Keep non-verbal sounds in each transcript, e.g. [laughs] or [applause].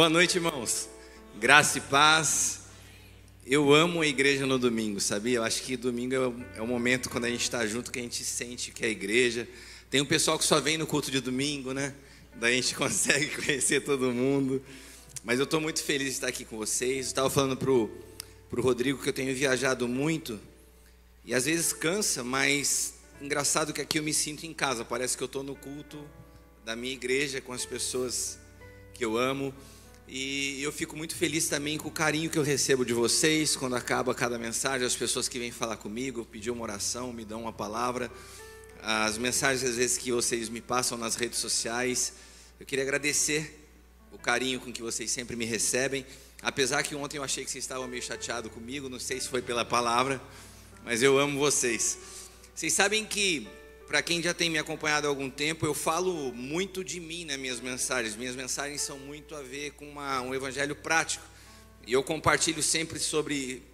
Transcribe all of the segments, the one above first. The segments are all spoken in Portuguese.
Boa noite, irmãos. Graça e paz. Eu amo a igreja no domingo, sabia? Eu acho que domingo é o, é o momento quando a gente está junto que a gente sente que é a igreja. Tem um pessoal que só vem no culto de domingo, né? Daí a gente [laughs] consegue conhecer todo mundo. Mas eu estou muito feliz de estar aqui com vocês. Estava falando pro pro Rodrigo que eu tenho viajado muito e às vezes cansa, mas engraçado que aqui eu me sinto em casa. Parece que eu estou no culto da minha igreja com as pessoas que eu amo. E eu fico muito feliz também com o carinho que eu recebo de vocês quando acaba cada mensagem, as pessoas que vêm falar comigo, pedir uma oração, me dão uma palavra, as mensagens às vezes que vocês me passam nas redes sociais. Eu queria agradecer o carinho com que vocês sempre me recebem. Apesar que ontem eu achei que vocês estavam meio chateados comigo, não sei se foi pela palavra, mas eu amo vocês. Vocês sabem que para quem já tem me acompanhado há algum tempo, eu falo muito de mim nas minhas mensagens. Minhas mensagens são muito a ver com uma, um evangelho prático. E eu compartilho sempre sobre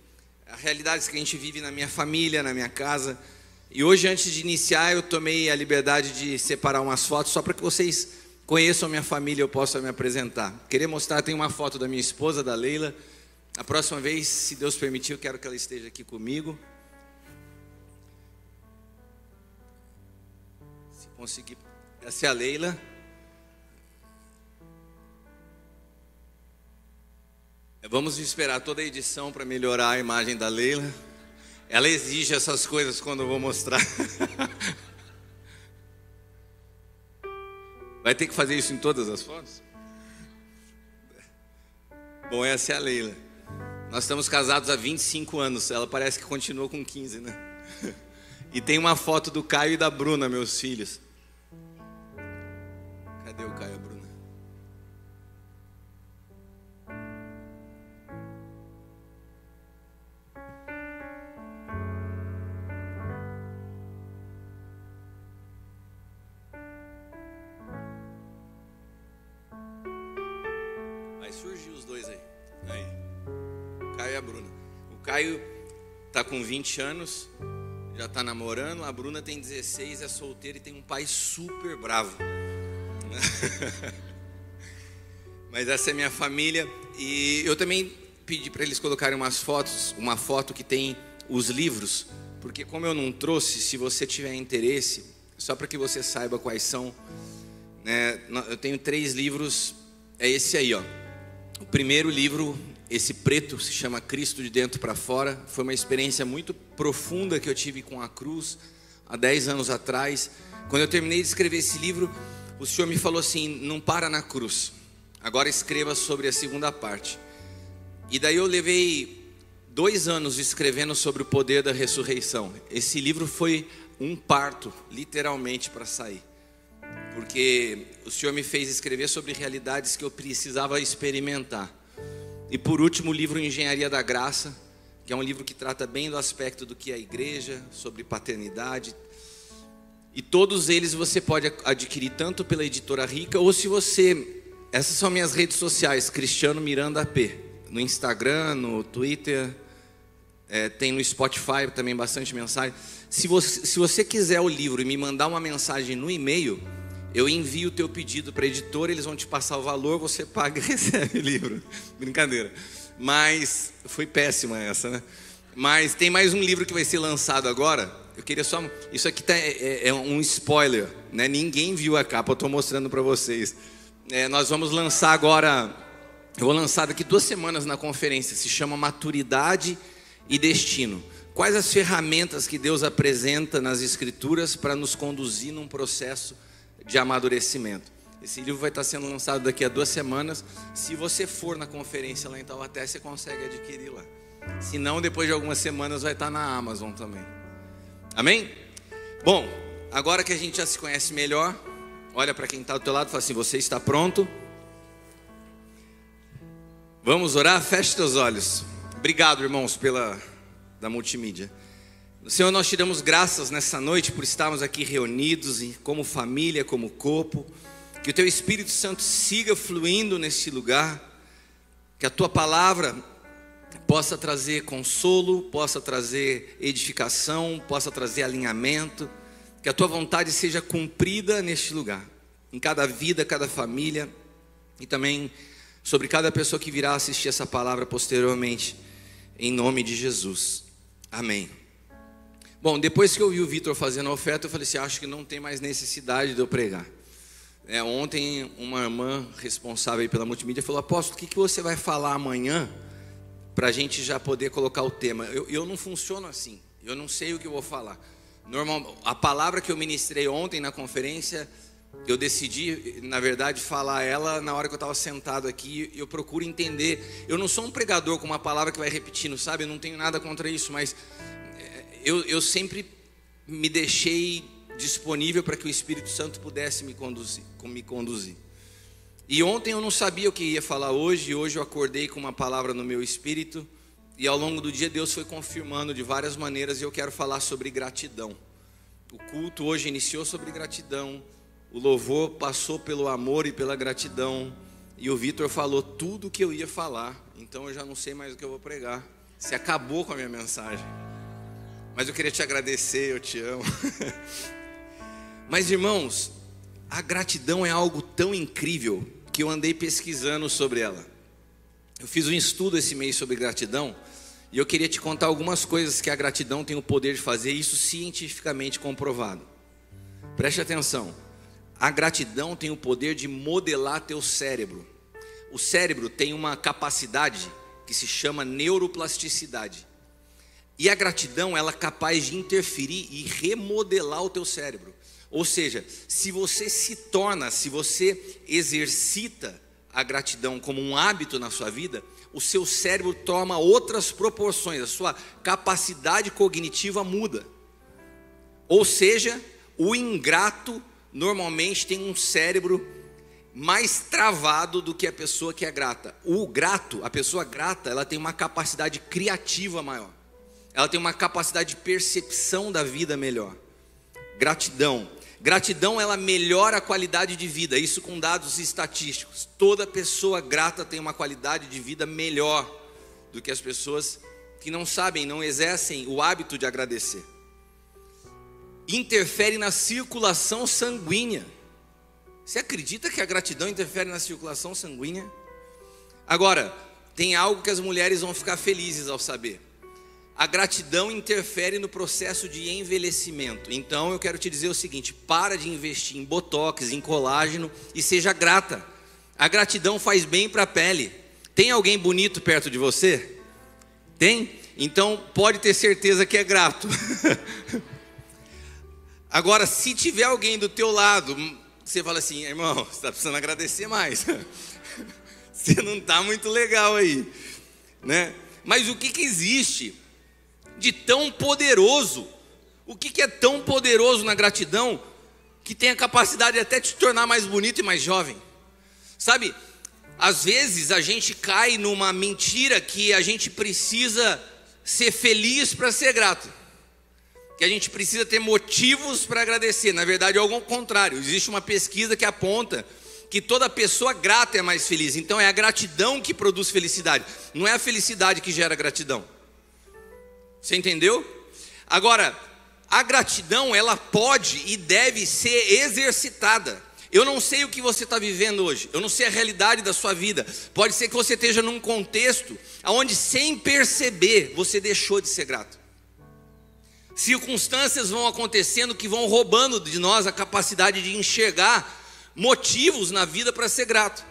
as realidades que a gente vive na minha família, na minha casa. E hoje, antes de iniciar, eu tomei a liberdade de separar umas fotos só para que vocês conheçam a minha família e eu possa me apresentar. Queria mostrar, tem uma foto da minha esposa, da Leila. A próxima vez, se Deus permitir, eu quero que ela esteja aqui comigo. Conseguir. Essa é a Leila. Vamos esperar toda a edição para melhorar a imagem da Leila. Ela exige essas coisas quando eu vou mostrar. [laughs] Vai ter que fazer isso em todas as fotos? Bom, essa é a Leila. Nós estamos casados há 25 anos. Ela parece que continua com 15, né? [laughs] E tem uma foto do Caio e da Bruna, meus filhos. Cadê o Caio, Bruna? Vai surgir os dois aí. Aí. Caio e a Bruna. O Caio tá com 20 anos, já tá namorando, a Bruna tem 16, é solteira e tem um pai super bravo. [laughs] Mas essa é minha família e eu também pedi para eles colocarem umas fotos, uma foto que tem os livros, porque como eu não trouxe, se você tiver interesse, só para que você saiba quais são, né, eu tenho três livros, é esse aí, ó. O primeiro livro, esse preto, se chama Cristo de dentro para fora. Foi uma experiência muito profunda que eu tive com a cruz há 10 anos atrás. Quando eu terminei de escrever esse livro, o Senhor me falou assim: não para na cruz, agora escreva sobre a segunda parte. E daí eu levei dois anos escrevendo sobre o poder da ressurreição. Esse livro foi um parto, literalmente, para sair, porque o Senhor me fez escrever sobre realidades que eu precisava experimentar. E por último, o livro Engenharia da Graça, que é um livro que trata bem do aspecto do que é a igreja, sobre paternidade, e todos eles você pode adquirir tanto pela editora Rica ou se você. Essas são minhas redes sociais, Cristiano Miranda AP. No Instagram, no Twitter, é, tem no Spotify também bastante mensagem. Se você, se você quiser o livro e me mandar uma mensagem no e-mail, eu envio o teu pedido para a editora, eles vão te passar o valor, você [laughs] paga e recebe o livro. Brincadeira. Mas foi péssima essa, né? Mas tem mais um livro que vai ser lançado agora, eu queria só. Isso aqui tá, é, é, é, um spoiler, né? Ninguém viu a capa, eu estou mostrando para vocês. É, nós vamos lançar agora. Eu vou lançar daqui duas semanas na conferência. Se chama Maturidade e Destino. Quais as ferramentas que Deus apresenta nas Escrituras para nos conduzir num processo de amadurecimento? Esse livro vai estar sendo lançado daqui a duas semanas. Se você for na conferência lá em Taubaté, você consegue adquirir lá. Se não, depois de algumas semanas vai estar na Amazon também. Amém? Bom, agora que a gente já se conhece melhor, olha para quem está do teu lado e fala assim: Você está pronto? Vamos orar? Feche teus olhos. Obrigado, irmãos, pela da multimídia. Senhor, nós te damos graças nessa noite por estarmos aqui reunidos como família, como corpo. Que o teu Espírito Santo siga fluindo neste lugar. Que a tua palavra possa trazer consolo, possa trazer edificação, possa trazer alinhamento, que a tua vontade seja cumprida neste lugar, em cada vida, cada família, e também sobre cada pessoa que virá assistir essa palavra posteriormente, em nome de Jesus. Amém. Bom, depois que eu vi o Vitor fazendo a oferta, eu falei assim: acho que não tem mais necessidade de eu pregar. É, ontem, uma irmã responsável pela multimídia falou: Apóstolo, o que, que você vai falar amanhã para a gente já poder colocar o tema? Eu, eu não funciono assim, eu não sei o que eu vou falar. Normal, a palavra que eu ministrei ontem na conferência, eu decidi, na verdade, falar ela na hora que eu estava sentado aqui. Eu procuro entender. Eu não sou um pregador com uma palavra que vai repetindo, sabe? Eu não tenho nada contra isso, mas eu, eu sempre me deixei disponível para que o Espírito Santo pudesse me conduzir, me conduzir. E ontem eu não sabia o que ia falar hoje, e hoje eu acordei com uma palavra no meu espírito, e ao longo do dia Deus foi confirmando de várias maneiras, e eu quero falar sobre gratidão. O culto hoje iniciou sobre gratidão, o louvor passou pelo amor e pela gratidão, e o Vitor falou tudo o que eu ia falar, então eu já não sei mais o que eu vou pregar. Se acabou com a minha mensagem. Mas eu queria te agradecer, eu te amo. [laughs] Mas irmãos, a gratidão é algo tão incrível que eu andei pesquisando sobre ela. Eu fiz um estudo esse mês sobre gratidão e eu queria te contar algumas coisas que a gratidão tem o poder de fazer, isso cientificamente comprovado. Preste atenção. A gratidão tem o poder de modelar teu cérebro. O cérebro tem uma capacidade que se chama neuroplasticidade. E a gratidão, ela é capaz de interferir e remodelar o teu cérebro. Ou seja, se você se torna, se você exercita a gratidão como um hábito na sua vida, o seu cérebro toma outras proporções, a sua capacidade cognitiva muda. Ou seja, o ingrato normalmente tem um cérebro mais travado do que a pessoa que é grata. O grato, a pessoa grata, ela tem uma capacidade criativa maior ela tem uma capacidade de percepção da vida melhor. Gratidão. Gratidão ela melhora a qualidade de vida, isso com dados estatísticos. Toda pessoa grata tem uma qualidade de vida melhor do que as pessoas que não sabem, não exercem o hábito de agradecer. Interfere na circulação sanguínea. Você acredita que a gratidão interfere na circulação sanguínea? Agora, tem algo que as mulheres vão ficar felizes ao saber a gratidão interfere no processo de envelhecimento. Então eu quero te dizer o seguinte: para de investir em botox, em colágeno e seja grata. A gratidão faz bem para a pele. Tem alguém bonito perto de você? Tem? Então pode ter certeza que é grato. [laughs] Agora, se tiver alguém do teu lado, você fala assim, irmão, você está precisando agradecer mais. [laughs] você não está muito legal aí, né? Mas o que, que existe de tão poderoso. O que, que é tão poderoso na gratidão que tem a capacidade de até te tornar mais bonito e mais jovem? Sabe, às vezes a gente cai numa mentira que a gente precisa ser feliz para ser grato. Que a gente precisa ter motivos para agradecer. Na verdade, é algo contrário. Existe uma pesquisa que aponta que toda pessoa grata é mais feliz. Então é a gratidão que produz felicidade, não é a felicidade que gera gratidão. Você entendeu? Agora, a gratidão, ela pode e deve ser exercitada. Eu não sei o que você está vivendo hoje, eu não sei a realidade da sua vida. Pode ser que você esteja num contexto onde, sem perceber, você deixou de ser grato. Circunstâncias vão acontecendo que vão roubando de nós a capacidade de enxergar motivos na vida para ser grato.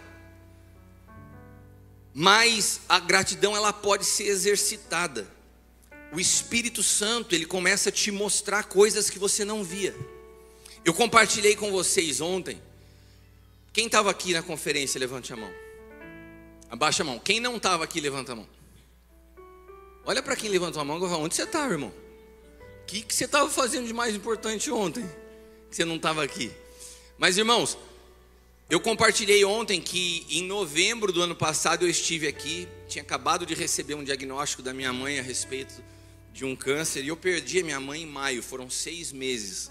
Mas a gratidão ela pode ser exercitada o Espírito Santo, ele começa a te mostrar coisas que você não via. Eu compartilhei com vocês ontem. Quem estava aqui na conferência, levante a mão. Abaixa a mão. Quem não estava aqui, levanta a mão. Olha para quem levantou a mão e fala: Onde você estava, irmão? O que, que você estava fazendo de mais importante ontem? Que você não estava aqui. Mas, irmãos, eu compartilhei ontem que em novembro do ano passado eu estive aqui, tinha acabado de receber um diagnóstico da minha mãe a respeito de um câncer e eu perdi a minha mãe em maio, foram seis meses.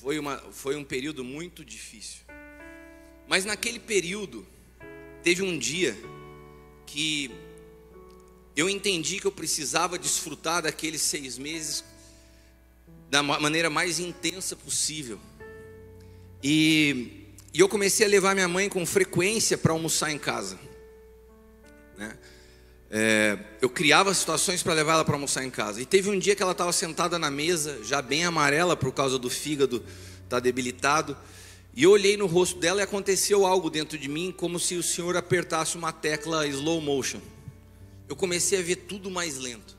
Foi, uma, foi um período muito difícil. Mas naquele período, teve um dia que eu entendi que eu precisava desfrutar daqueles seis meses da maneira mais intensa possível. E, e eu comecei a levar minha mãe com frequência para almoçar em casa. Né? É, eu criava situações para levar ela para almoçar em casa. E teve um dia que ela estava sentada na mesa, já bem amarela por causa do fígado, tá debilitado. E eu olhei no rosto dela e aconteceu algo dentro de mim, como se o Senhor apertasse uma tecla slow motion. Eu comecei a ver tudo mais lento.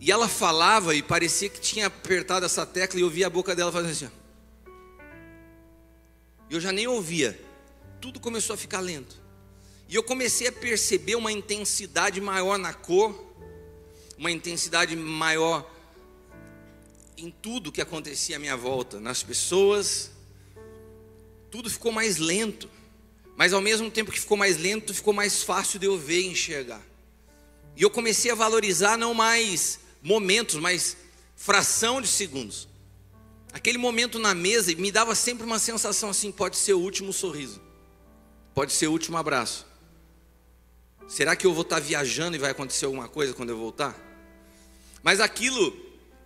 E ela falava e parecia que tinha apertado essa tecla e eu via a boca dela fazendo assim. Eu já nem ouvia. Tudo começou a ficar lento. E eu comecei a perceber uma intensidade maior na cor, uma intensidade maior em tudo que acontecia à minha volta, nas pessoas. Tudo ficou mais lento. Mas ao mesmo tempo que ficou mais lento, ficou mais fácil de eu ver e enxergar. E eu comecei a valorizar não mais momentos, mas fração de segundos. Aquele momento na mesa me dava sempre uma sensação assim: pode ser o último sorriso, pode ser o último abraço. Será que eu vou estar viajando e vai acontecer alguma coisa quando eu voltar? Mas aquilo,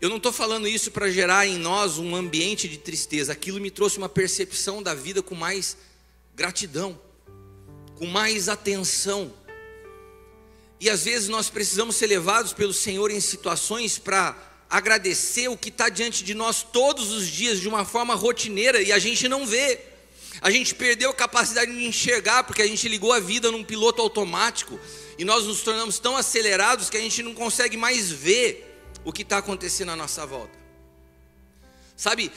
eu não estou falando isso para gerar em nós um ambiente de tristeza, aquilo me trouxe uma percepção da vida com mais gratidão, com mais atenção. E às vezes nós precisamos ser levados pelo Senhor em situações para agradecer o que está diante de nós todos os dias de uma forma rotineira e a gente não vê. A gente perdeu a capacidade de enxergar porque a gente ligou a vida num piloto automático e nós nos tornamos tão acelerados que a gente não consegue mais ver o que está acontecendo à nossa volta. Sabe,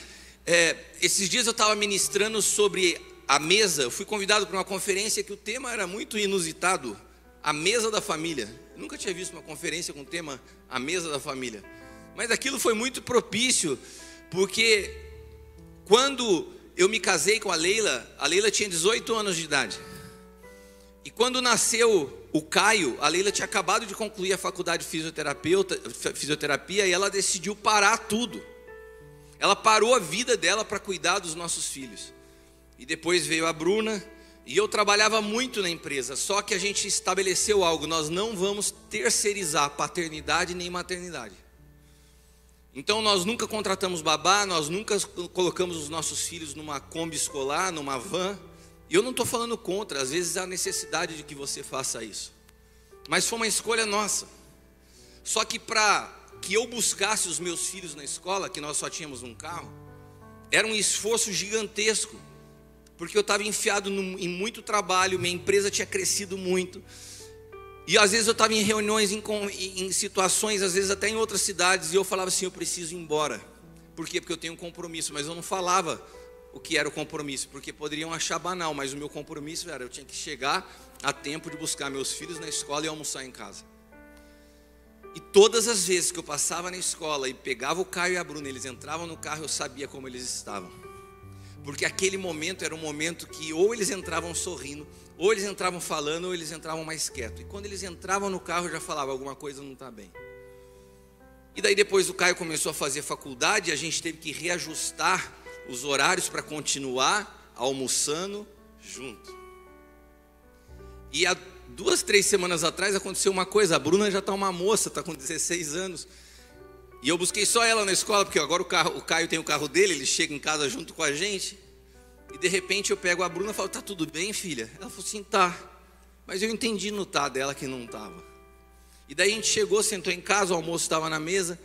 é, esses dias eu estava ministrando sobre a mesa, eu fui convidado para uma conferência que o tema era muito inusitado a mesa da família. Nunca tinha visto uma conferência com o tema a mesa da família. Mas aquilo foi muito propício, porque quando eu me casei com a Leila, a Leila tinha 18 anos de idade. E quando nasceu o Caio, a Leila tinha acabado de concluir a faculdade de fisioterapeuta, fisioterapia e ela decidiu parar tudo. Ela parou a vida dela para cuidar dos nossos filhos. E depois veio a Bruna, e eu trabalhava muito na empresa, só que a gente estabeleceu algo: nós não vamos terceirizar paternidade nem maternidade. Então nós nunca contratamos babá, nós nunca colocamos os nossos filhos numa Kombi escolar, numa van. E eu não estou falando contra, às vezes há necessidade de que você faça isso. Mas foi uma escolha nossa. Só que para que eu buscasse os meus filhos na escola, que nós só tínhamos um carro, era um esforço gigantesco porque eu estava enfiado no, em muito trabalho, minha empresa tinha crescido muito. E às vezes eu estava em reuniões, em, em, situações, às vezes até em outras cidades, e eu falava assim: eu preciso ir embora. Por quê? Porque eu tenho um compromisso, mas eu não falava o que era o compromisso, porque poderiam achar banal, mas o meu compromisso era: eu tinha que chegar a tempo de buscar meus filhos na escola e almoçar em casa. E todas as vezes que eu passava na escola e pegava o Caio e a Bruna, eles entravam no carro, eu sabia como eles estavam porque aquele momento era um momento que ou eles entravam sorrindo, ou eles entravam falando, ou eles entravam mais quietos. E quando eles entravam no carro, eu já falava: alguma coisa não está bem. E daí depois o Caio começou a fazer faculdade, a gente teve que reajustar os horários para continuar almoçando junto. E há duas, três semanas atrás aconteceu uma coisa: a Bruna já está uma moça, está com 16 anos. E eu busquei só ela na escola, porque agora o, carro, o Caio tem o carro dele, ele chega em casa junto com a gente. E de repente eu pego a Bruna e falo: Tá tudo bem, filha? Ela falou assim: Tá. Mas eu entendi no tá dela que não estava. E daí a gente chegou, sentou em casa, o almoço estava na mesa.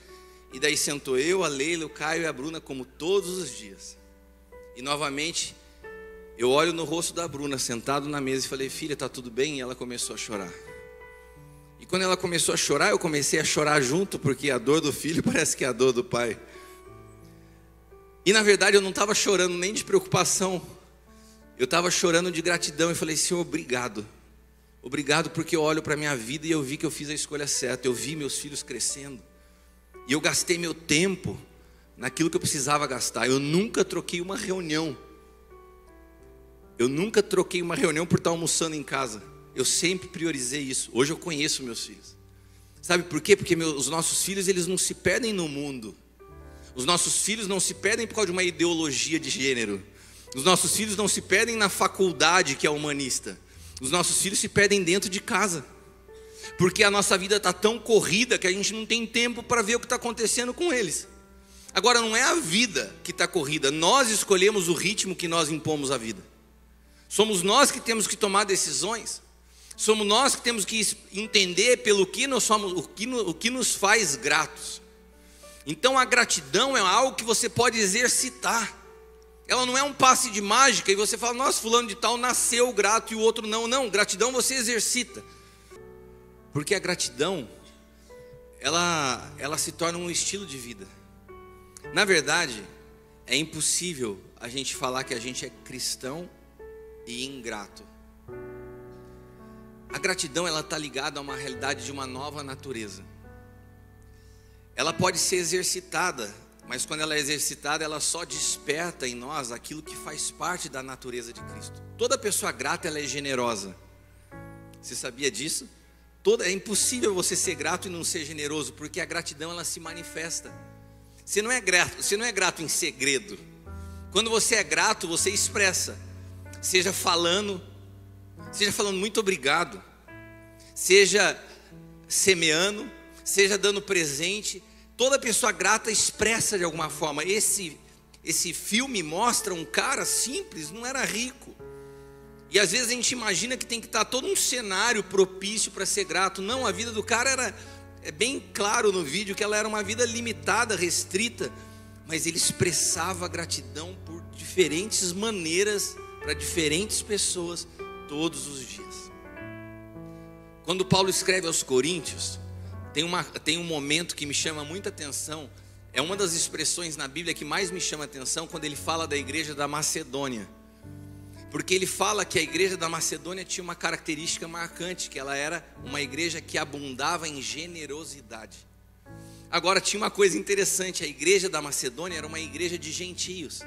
E daí sentou eu, a Leila, o Caio e a Bruna, como todos os dias. E novamente eu olho no rosto da Bruna, sentado na mesa, e falei: Filha, tá tudo bem? E ela começou a chorar. E quando ela começou a chorar, eu comecei a chorar junto, porque a dor do filho [laughs] parece que é a dor do pai. E na verdade eu não estava chorando nem de preocupação, eu estava chorando de gratidão e falei: Senhor, obrigado. Obrigado porque eu olho para a minha vida e eu vi que eu fiz a escolha certa. Eu vi meus filhos crescendo. E eu gastei meu tempo naquilo que eu precisava gastar. Eu nunca troquei uma reunião. Eu nunca troquei uma reunião por estar almoçando em casa. Eu sempre priorizei isso. Hoje eu conheço meus filhos. Sabe por quê? Porque meus, os nossos filhos eles não se perdem no mundo. Os nossos filhos não se perdem por causa de uma ideologia de gênero. Os nossos filhos não se perdem na faculdade que é humanista. Os nossos filhos se perdem dentro de casa. Porque a nossa vida está tão corrida que a gente não tem tempo para ver o que está acontecendo com eles. Agora, não é a vida que está corrida, nós escolhemos o ritmo que nós impomos à vida. Somos nós que temos que tomar decisões. Somos nós que temos que entender pelo que nós somos, o que, o que nos faz gratos. Então a gratidão é algo que você pode exercitar. Ela não é um passe de mágica e você fala, nossa, fulano de tal nasceu grato e o outro não. Não, gratidão você exercita. Porque a gratidão, ela, ela se torna um estilo de vida. Na verdade, é impossível a gente falar que a gente é cristão e ingrato. A gratidão ela está ligada a uma realidade de uma nova natureza. Ela pode ser exercitada, mas quando ela é exercitada, ela só desperta em nós aquilo que faz parte da natureza de Cristo. Toda pessoa grata ela é generosa. Você sabia disso? Toda, é impossível você ser grato e não ser generoso, porque a gratidão ela se manifesta. Você não é grato, você não é grato em segredo. Quando você é grato, você expressa, seja falando, seja falando muito obrigado, seja semeando, seja dando presente. Toda pessoa grata expressa de alguma forma. Esse esse filme mostra um cara simples, não era rico. E às vezes a gente imagina que tem que estar todo um cenário propício para ser grato. Não, a vida do cara era é bem claro no vídeo que ela era uma vida limitada, restrita, mas ele expressava gratidão por diferentes maneiras para diferentes pessoas todos os dias. Quando Paulo escreve aos Coríntios, tem, uma, tem um momento que me chama muita atenção. É uma das expressões na Bíblia que mais me chama atenção quando ele fala da igreja da Macedônia. Porque ele fala que a igreja da Macedônia tinha uma característica marcante, que ela era uma igreja que abundava em generosidade. Agora tinha uma coisa interessante, a igreja da Macedônia era uma igreja de gentios.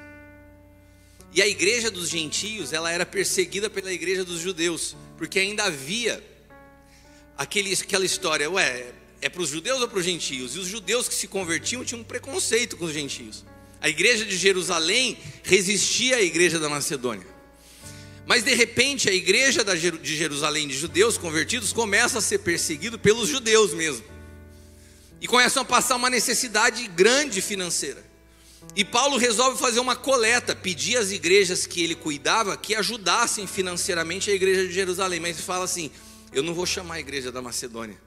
E a igreja dos gentios, ela era perseguida pela igreja dos judeus, porque ainda havia aquele, aquela história, ué, é para os judeus ou para os gentios? E os judeus que se convertiam tinham um preconceito com os gentios. A igreja de Jerusalém resistia à igreja da Macedônia. Mas de repente a igreja de Jerusalém de judeus convertidos começa a ser perseguido pelos judeus mesmo. E começam a passar uma necessidade grande financeira. E Paulo resolve fazer uma coleta, pedir às igrejas que ele cuidava que ajudassem financeiramente a igreja de Jerusalém. Mas ele fala assim: eu não vou chamar a igreja da Macedônia,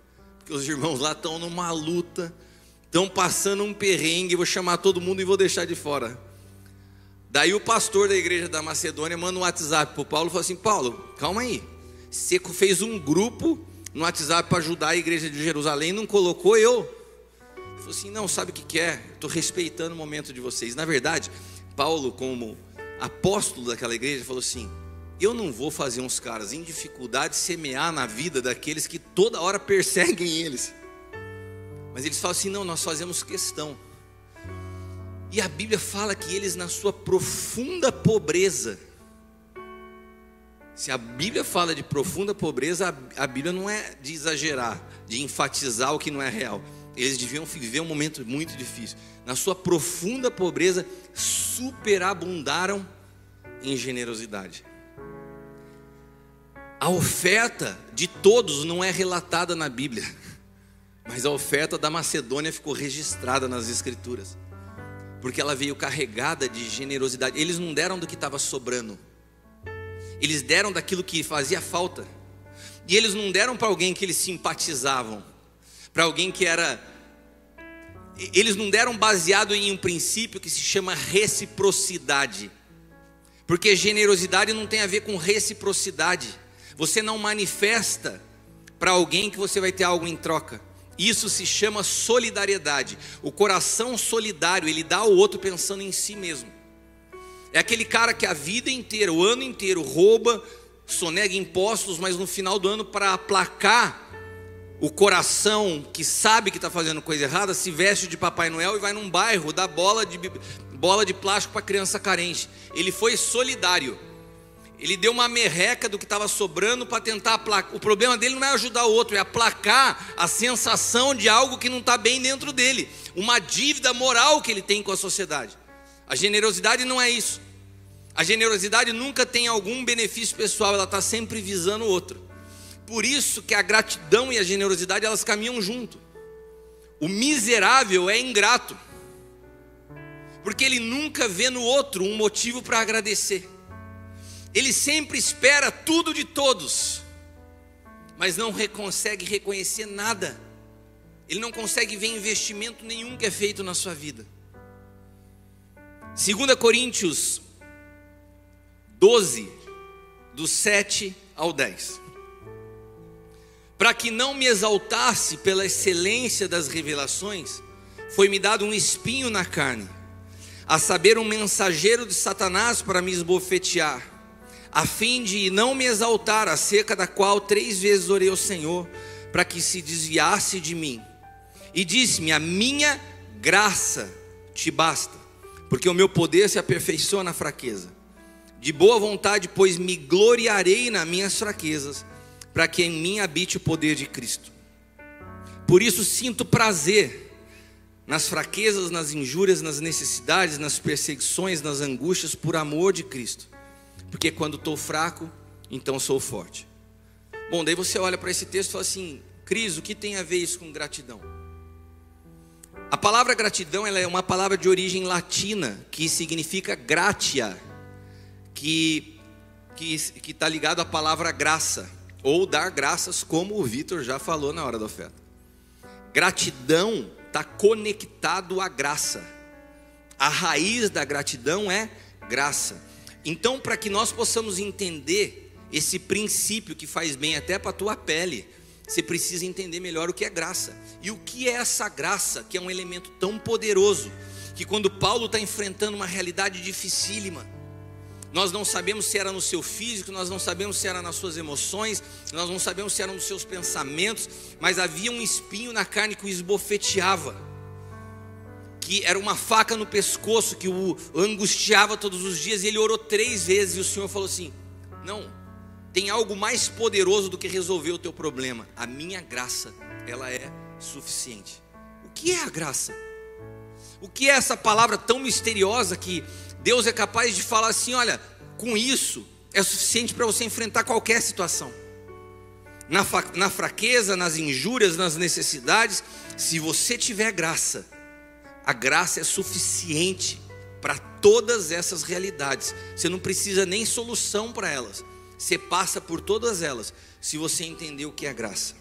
porque os irmãos lá estão numa luta, estão passando um perrengue, vou chamar todo mundo e vou deixar de fora. Daí o pastor da igreja da Macedônia manda um WhatsApp para o Paulo e fala assim: Paulo, calma aí, você fez um grupo no WhatsApp para ajudar a igreja de Jerusalém, não colocou eu? falou assim: não, sabe o que, que é? Estou respeitando o momento de vocês. Na verdade, Paulo, como apóstolo daquela igreja, falou assim: eu não vou fazer uns caras em dificuldade semear na vida daqueles que toda hora [laughs] perseguem eles. Mas eles falam assim: não, nós fazemos questão. E a Bíblia fala que eles, na sua profunda pobreza, se a Bíblia fala de profunda pobreza, a Bíblia não é de exagerar, de enfatizar o que não é real. Eles deviam viver um momento muito difícil. Na sua profunda pobreza, superabundaram em generosidade. A oferta de todos não é relatada na Bíblia, mas a oferta da Macedônia ficou registrada nas Escrituras, porque ela veio carregada de generosidade. Eles não deram do que estava sobrando, eles deram daquilo que fazia falta, e eles não deram para alguém que eles simpatizavam, para alguém que era. Eles não deram baseado em um princípio que se chama reciprocidade. Porque generosidade não tem a ver com reciprocidade. Você não manifesta para alguém que você vai ter algo em troca. Isso se chama solidariedade. O coração solidário, ele dá ao outro pensando em si mesmo. É aquele cara que a vida inteira, o ano inteiro, rouba, sonega impostos, mas no final do ano, para aplacar o coração que sabe que está fazendo coisa errada se veste de Papai Noel e vai num bairro dar bola de, bola de plástico para criança carente. Ele foi solidário. Ele deu uma merreca do que estava sobrando para tentar aplacar. O problema dele não é ajudar o outro, é aplacar a sensação de algo que não está bem dentro dele. Uma dívida moral que ele tem com a sociedade. A generosidade não é isso. A generosidade nunca tem algum benefício pessoal, ela está sempre visando o outro. Por isso que a gratidão e a generosidade elas caminham junto. O miserável é ingrato. Porque ele nunca vê no outro um motivo para agradecer. Ele sempre espera tudo de todos. mas não consegue reconhecer nada. Ele não consegue ver investimento nenhum que é feito na sua vida. 2 Coríntios 12, do 7 ao 10. Para que não me exaltasse pela excelência das revelações, foi-me dado um espinho na carne, a saber, um mensageiro de Satanás para me esbofetear, a fim de não me exaltar, acerca da qual três vezes orei ao Senhor, para que se desviasse de mim. E disse-me: A minha graça te basta, porque o meu poder se aperfeiçoa na fraqueza. De boa vontade, pois me gloriarei nas minhas fraquezas, para que em mim habite o poder de Cristo. Por isso sinto prazer nas fraquezas, nas injúrias, nas necessidades, nas perseguições, nas angústias, por amor de Cristo. Porque quando estou fraco, então sou forte. Bom, daí você olha para esse texto e fala assim: Cris, o que tem a ver isso com gratidão? A palavra gratidão ela é uma palavra de origem latina que significa gratia, que que está ligado à palavra graça ou dar graças, como o Vitor já falou na hora da oferta. Gratidão está conectado à graça. A raiz da gratidão é graça. Então, para que nós possamos entender esse princípio que faz bem até para a tua pele, você precisa entender melhor o que é graça. E o que é essa graça, que é um elemento tão poderoso, que quando Paulo está enfrentando uma realidade dificílima, nós não sabemos se era no seu físico, nós não sabemos se era nas suas emoções, nós não sabemos se era nos seus pensamentos, mas havia um espinho na carne que o esbofeteava, que era uma faca no pescoço que o angustiava todos os dias, e ele orou três vezes, e o Senhor falou assim: Não, tem algo mais poderoso do que resolver o teu problema, a minha graça, ela é suficiente. O que é a graça? O que é essa palavra tão misteriosa que Deus é capaz de falar assim: olha, com isso é suficiente para você enfrentar qualquer situação. Na, na fraqueza, nas injúrias, nas necessidades, se você tiver graça, a graça é suficiente para todas essas realidades. Você não precisa nem solução para elas. Você passa por todas elas, se você entender o que é graça.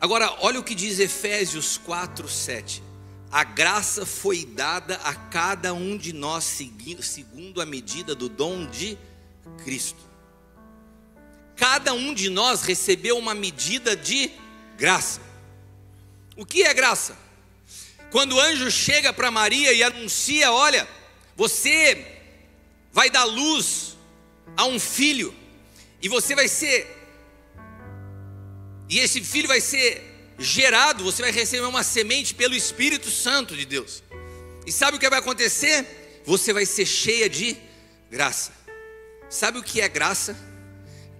Agora, olha o que diz Efésios 4, 7 a graça foi dada a cada um de nós segundo a medida do dom de Cristo. Cada um de nós recebeu uma medida de graça. O que é graça? Quando o anjo chega para Maria e anuncia: Olha, você vai dar luz a um filho, e você vai ser, e esse filho vai ser gerado, você vai receber uma semente pelo Espírito Santo de Deus. E sabe o que vai acontecer? Você vai ser cheia de graça. Sabe o que é graça?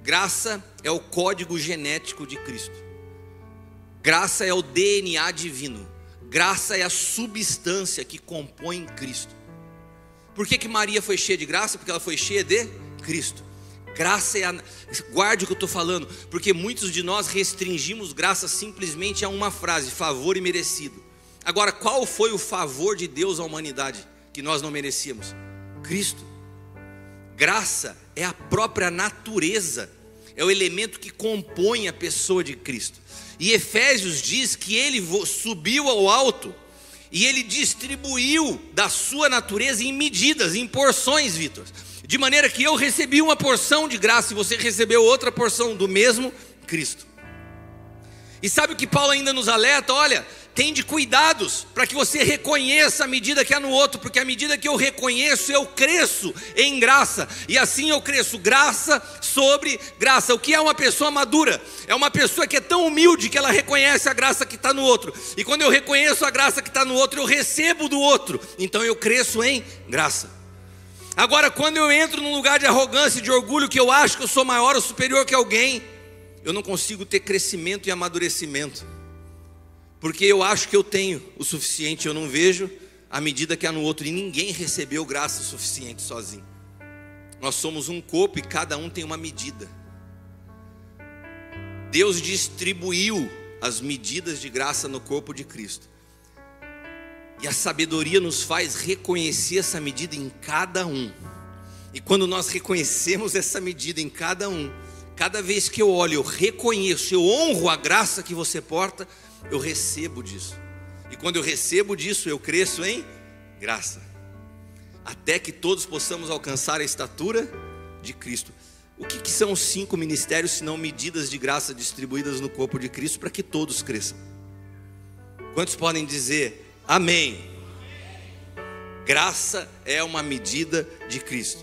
Graça é o código genético de Cristo. Graça é o DNA divino. Graça é a substância que compõe Cristo. Por que, que Maria foi cheia de graça? Porque ela foi cheia de Cristo. Graça é a... Guarde o que eu estou falando, porque muitos de nós restringimos graça simplesmente a uma frase: favor e merecido. Agora, qual foi o favor de Deus à humanidade que nós não merecíamos? Cristo. Graça é a própria natureza, é o elemento que compõe a pessoa de Cristo. E Efésios diz que ele subiu ao alto e ele distribuiu da sua natureza em medidas, em porções, Vitor. De maneira que eu recebi uma porção de graça e você recebeu outra porção do mesmo Cristo. E sabe o que Paulo ainda nos alerta? Olha, tende cuidados para que você reconheça a medida que há no outro, porque à medida que eu reconheço, eu cresço em graça, e assim eu cresço graça sobre graça. O que é uma pessoa madura? É uma pessoa que é tão humilde que ela reconhece a graça que está no outro, e quando eu reconheço a graça que está no outro, eu recebo do outro, então eu cresço em graça. Agora, quando eu entro num lugar de arrogância e de orgulho, que eu acho que eu sou maior ou superior que alguém, eu não consigo ter crescimento e amadurecimento, porque eu acho que eu tenho o suficiente, eu não vejo a medida que há no outro, e ninguém recebeu graça suficiente sozinho. Nós somos um corpo e cada um tem uma medida. Deus distribuiu as medidas de graça no corpo de Cristo. E a sabedoria nos faz reconhecer essa medida em cada um. E quando nós reconhecemos essa medida em cada um, cada vez que eu olho, eu reconheço, eu honro a graça que você porta, eu recebo disso. E quando eu recebo disso, eu cresço em graça. Até que todos possamos alcançar a estatura de Cristo. O que, que são os cinco ministérios, se não medidas de graça distribuídas no corpo de Cristo para que todos cresçam? Quantos podem dizer amém? Graça é uma medida de Cristo.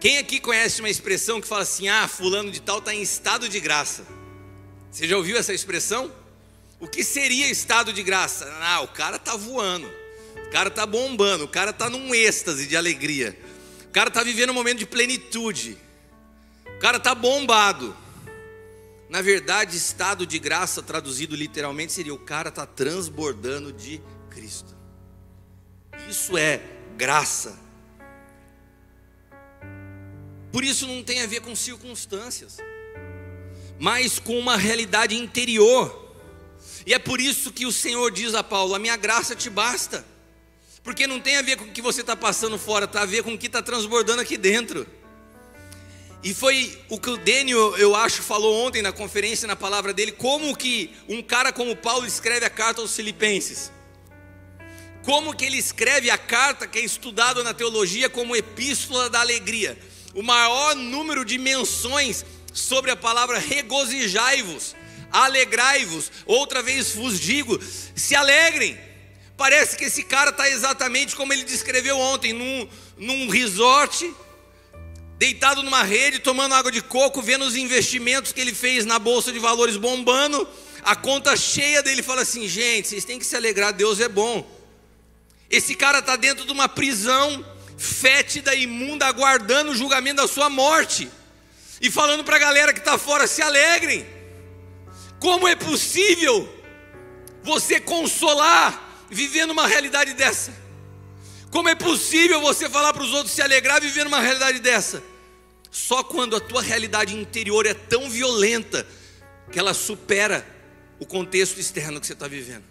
Quem aqui conhece uma expressão que fala assim: ah, fulano de tal está em estado de graça? Você já ouviu essa expressão? O que seria estado de graça? Ah, o cara está voando, o cara está bombando, o cara está num êxtase de alegria, o cara está vivendo um momento de plenitude, o cara está bombado. Na verdade, estado de graça, traduzido literalmente, seria o cara está transbordando de Cristo. Isso é graça. Por isso não tem a ver com circunstâncias, mas com uma realidade interior. E é por isso que o Senhor diz a Paulo: A minha graça te basta. Porque não tem a ver com o que você está passando fora, está a ver com o que está transbordando aqui dentro. E foi o que o Daniel, eu acho, falou ontem na conferência, na palavra dele, como que um cara como Paulo escreve a carta aos filipenses. Como que ele escreve a carta que é estudada na teologia como epístola da alegria. O maior número de menções sobre a palavra regozijai-vos, alegrai-vos, outra vez vos digo, se alegrem. Parece que esse cara está exatamente como ele descreveu ontem, num, num resort, deitado numa rede, tomando água de coco, vendo os investimentos que ele fez na bolsa de valores bombando, a conta cheia dele fala assim: gente, vocês têm que se alegrar, Deus é bom. Esse cara está dentro de uma prisão fétida, imunda, aguardando o julgamento da sua morte, e falando para a galera que está fora: se alegrem. Como é possível você consolar vivendo uma realidade dessa? Como é possível você falar para os outros se alegrar vivendo uma realidade dessa? Só quando a tua realidade interior é tão violenta que ela supera o contexto externo que você está vivendo.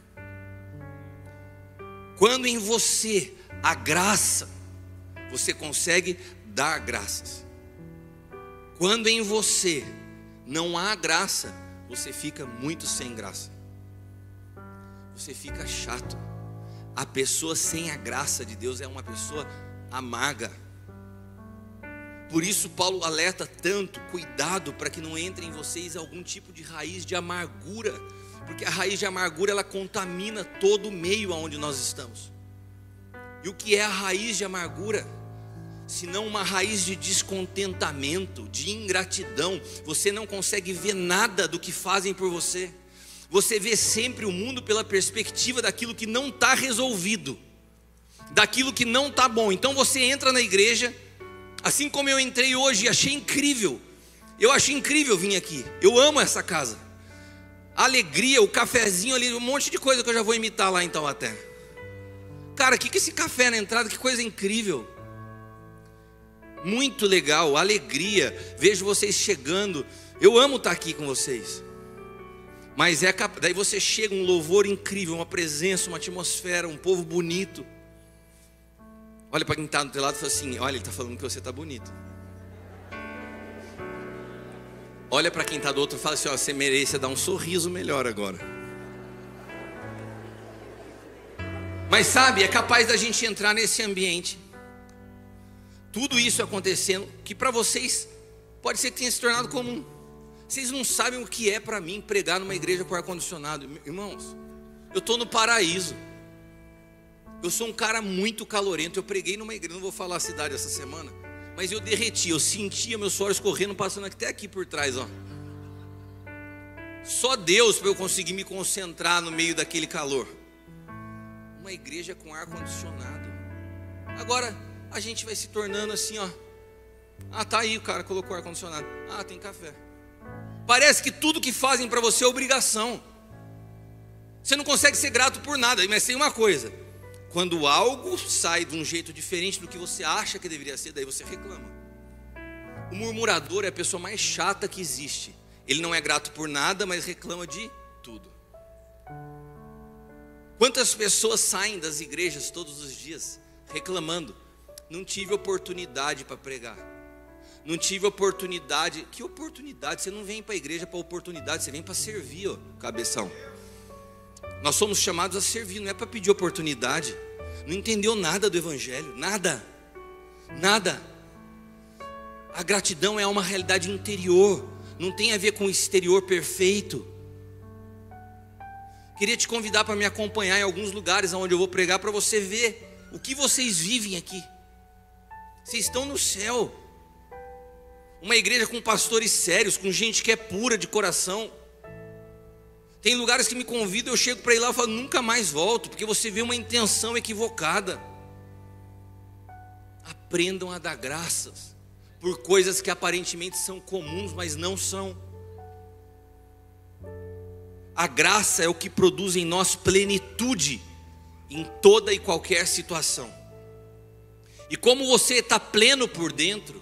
Quando em você a graça, você consegue dar graças. Quando em você não há graça, você fica muito sem graça. Você fica chato. A pessoa sem a graça de Deus é uma pessoa amarga. Por isso, Paulo alerta tanto: cuidado para que não entre em vocês algum tipo de raiz de amargura, porque a raiz de amargura ela contamina todo o meio aonde nós estamos. E o que é a raiz de amargura? Senão uma raiz de descontentamento, de ingratidão. Você não consegue ver nada do que fazem por você. Você vê sempre o mundo pela perspectiva daquilo que não está resolvido, daquilo que não está bom. Então você entra na igreja, assim como eu entrei hoje e achei incrível. Eu achei incrível vir aqui. Eu amo essa casa. A alegria, o cafezinho ali, um monte de coisa que eu já vou imitar lá então até. Cara, o que, que esse café na entrada? Que coisa incrível. Muito legal, alegria. Vejo vocês chegando. Eu amo estar aqui com vocês. Mas é daí você chega um louvor incrível, uma presença, uma atmosfera, um povo bonito. Olha para quem está do teu lado e fala assim: Olha, ele está falando que você está bonito. Olha para quem está do outro e fala assim: ó, Você merece dar um sorriso melhor agora. Mas sabe, é capaz da gente entrar nesse ambiente, tudo isso acontecendo, que para vocês pode ser que tenha se tornado comum. Vocês não sabem o que é para mim pregar numa igreja com ar-condicionado. Irmãos, eu estou no paraíso. Eu sou um cara muito calorento. Eu preguei numa igreja, não vou falar a cidade essa semana, mas eu derreti, eu sentia meus suores correndo, passando até aqui por trás, ó. Só Deus para eu conseguir me concentrar no meio daquele calor. Uma igreja com ar condicionado. Agora a gente vai se tornando assim, ó. Ah, tá aí o cara colocou ar condicionado. Ah, tem café. Parece que tudo que fazem para você é obrigação. Você não consegue ser grato por nada, mas tem uma coisa: quando algo sai de um jeito diferente do que você acha que deveria ser, daí você reclama. O murmurador é a pessoa mais chata que existe. Ele não é grato por nada, mas reclama de tudo. Quantas pessoas saem das igrejas todos os dias reclamando? Não tive oportunidade para pregar não tive oportunidade. Que oportunidade? Você não vem para a igreja para oportunidade, você vem para servir, ó, cabeção. Nós somos chamados a servir, não é para pedir oportunidade. Não entendeu nada do evangelho, nada. Nada. A gratidão é uma realidade interior, não tem a ver com o exterior perfeito. Queria te convidar para me acompanhar em alguns lugares onde eu vou pregar para você ver o que vocês vivem aqui. Vocês estão no céu. Uma igreja com pastores sérios, com gente que é pura de coração. Tem lugares que me convidam, eu chego para ir lá e falo, nunca mais volto, porque você vê uma intenção equivocada. Aprendam a dar graças por coisas que aparentemente são comuns, mas não são. A graça é o que produz em nós plenitude em toda e qualquer situação. E como você está pleno por dentro,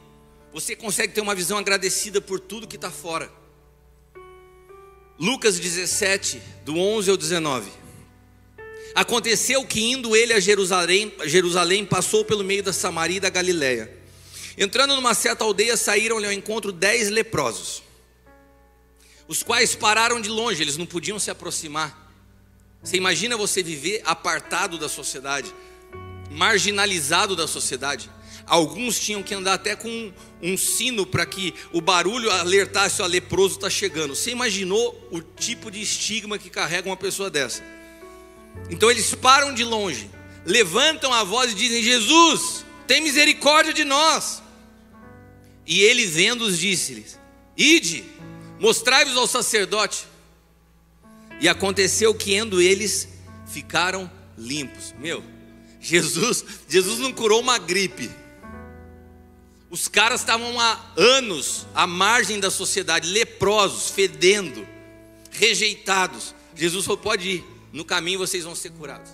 você consegue ter uma visão agradecida por tudo que está fora. Lucas 17, do 11 ao 19. Aconteceu que indo ele a Jerusalém, Jerusalém passou pelo meio da Samaria e da Galiléia. Entrando numa certa aldeia, saíram-lhe ao encontro dez leprosos, os quais pararam de longe, eles não podiam se aproximar. Você imagina você viver apartado da sociedade, marginalizado da sociedade. Alguns tinham que andar até com um sino para que o barulho alertasse o leproso está chegando. Você imaginou o tipo de estigma que carrega uma pessoa dessa? Então eles param de longe, levantam a voz e dizem: Jesus, tem misericórdia de nós. E ele vendo-os disse-lhes: Ide, mostrai-vos ao sacerdote. E aconteceu que indo eles ficaram limpos. Meu, Jesus, Jesus não curou uma gripe. Os caras estavam há anos à margem da sociedade, leprosos, fedendo, rejeitados. Jesus falou: pode ir, no caminho vocês vão ser curados.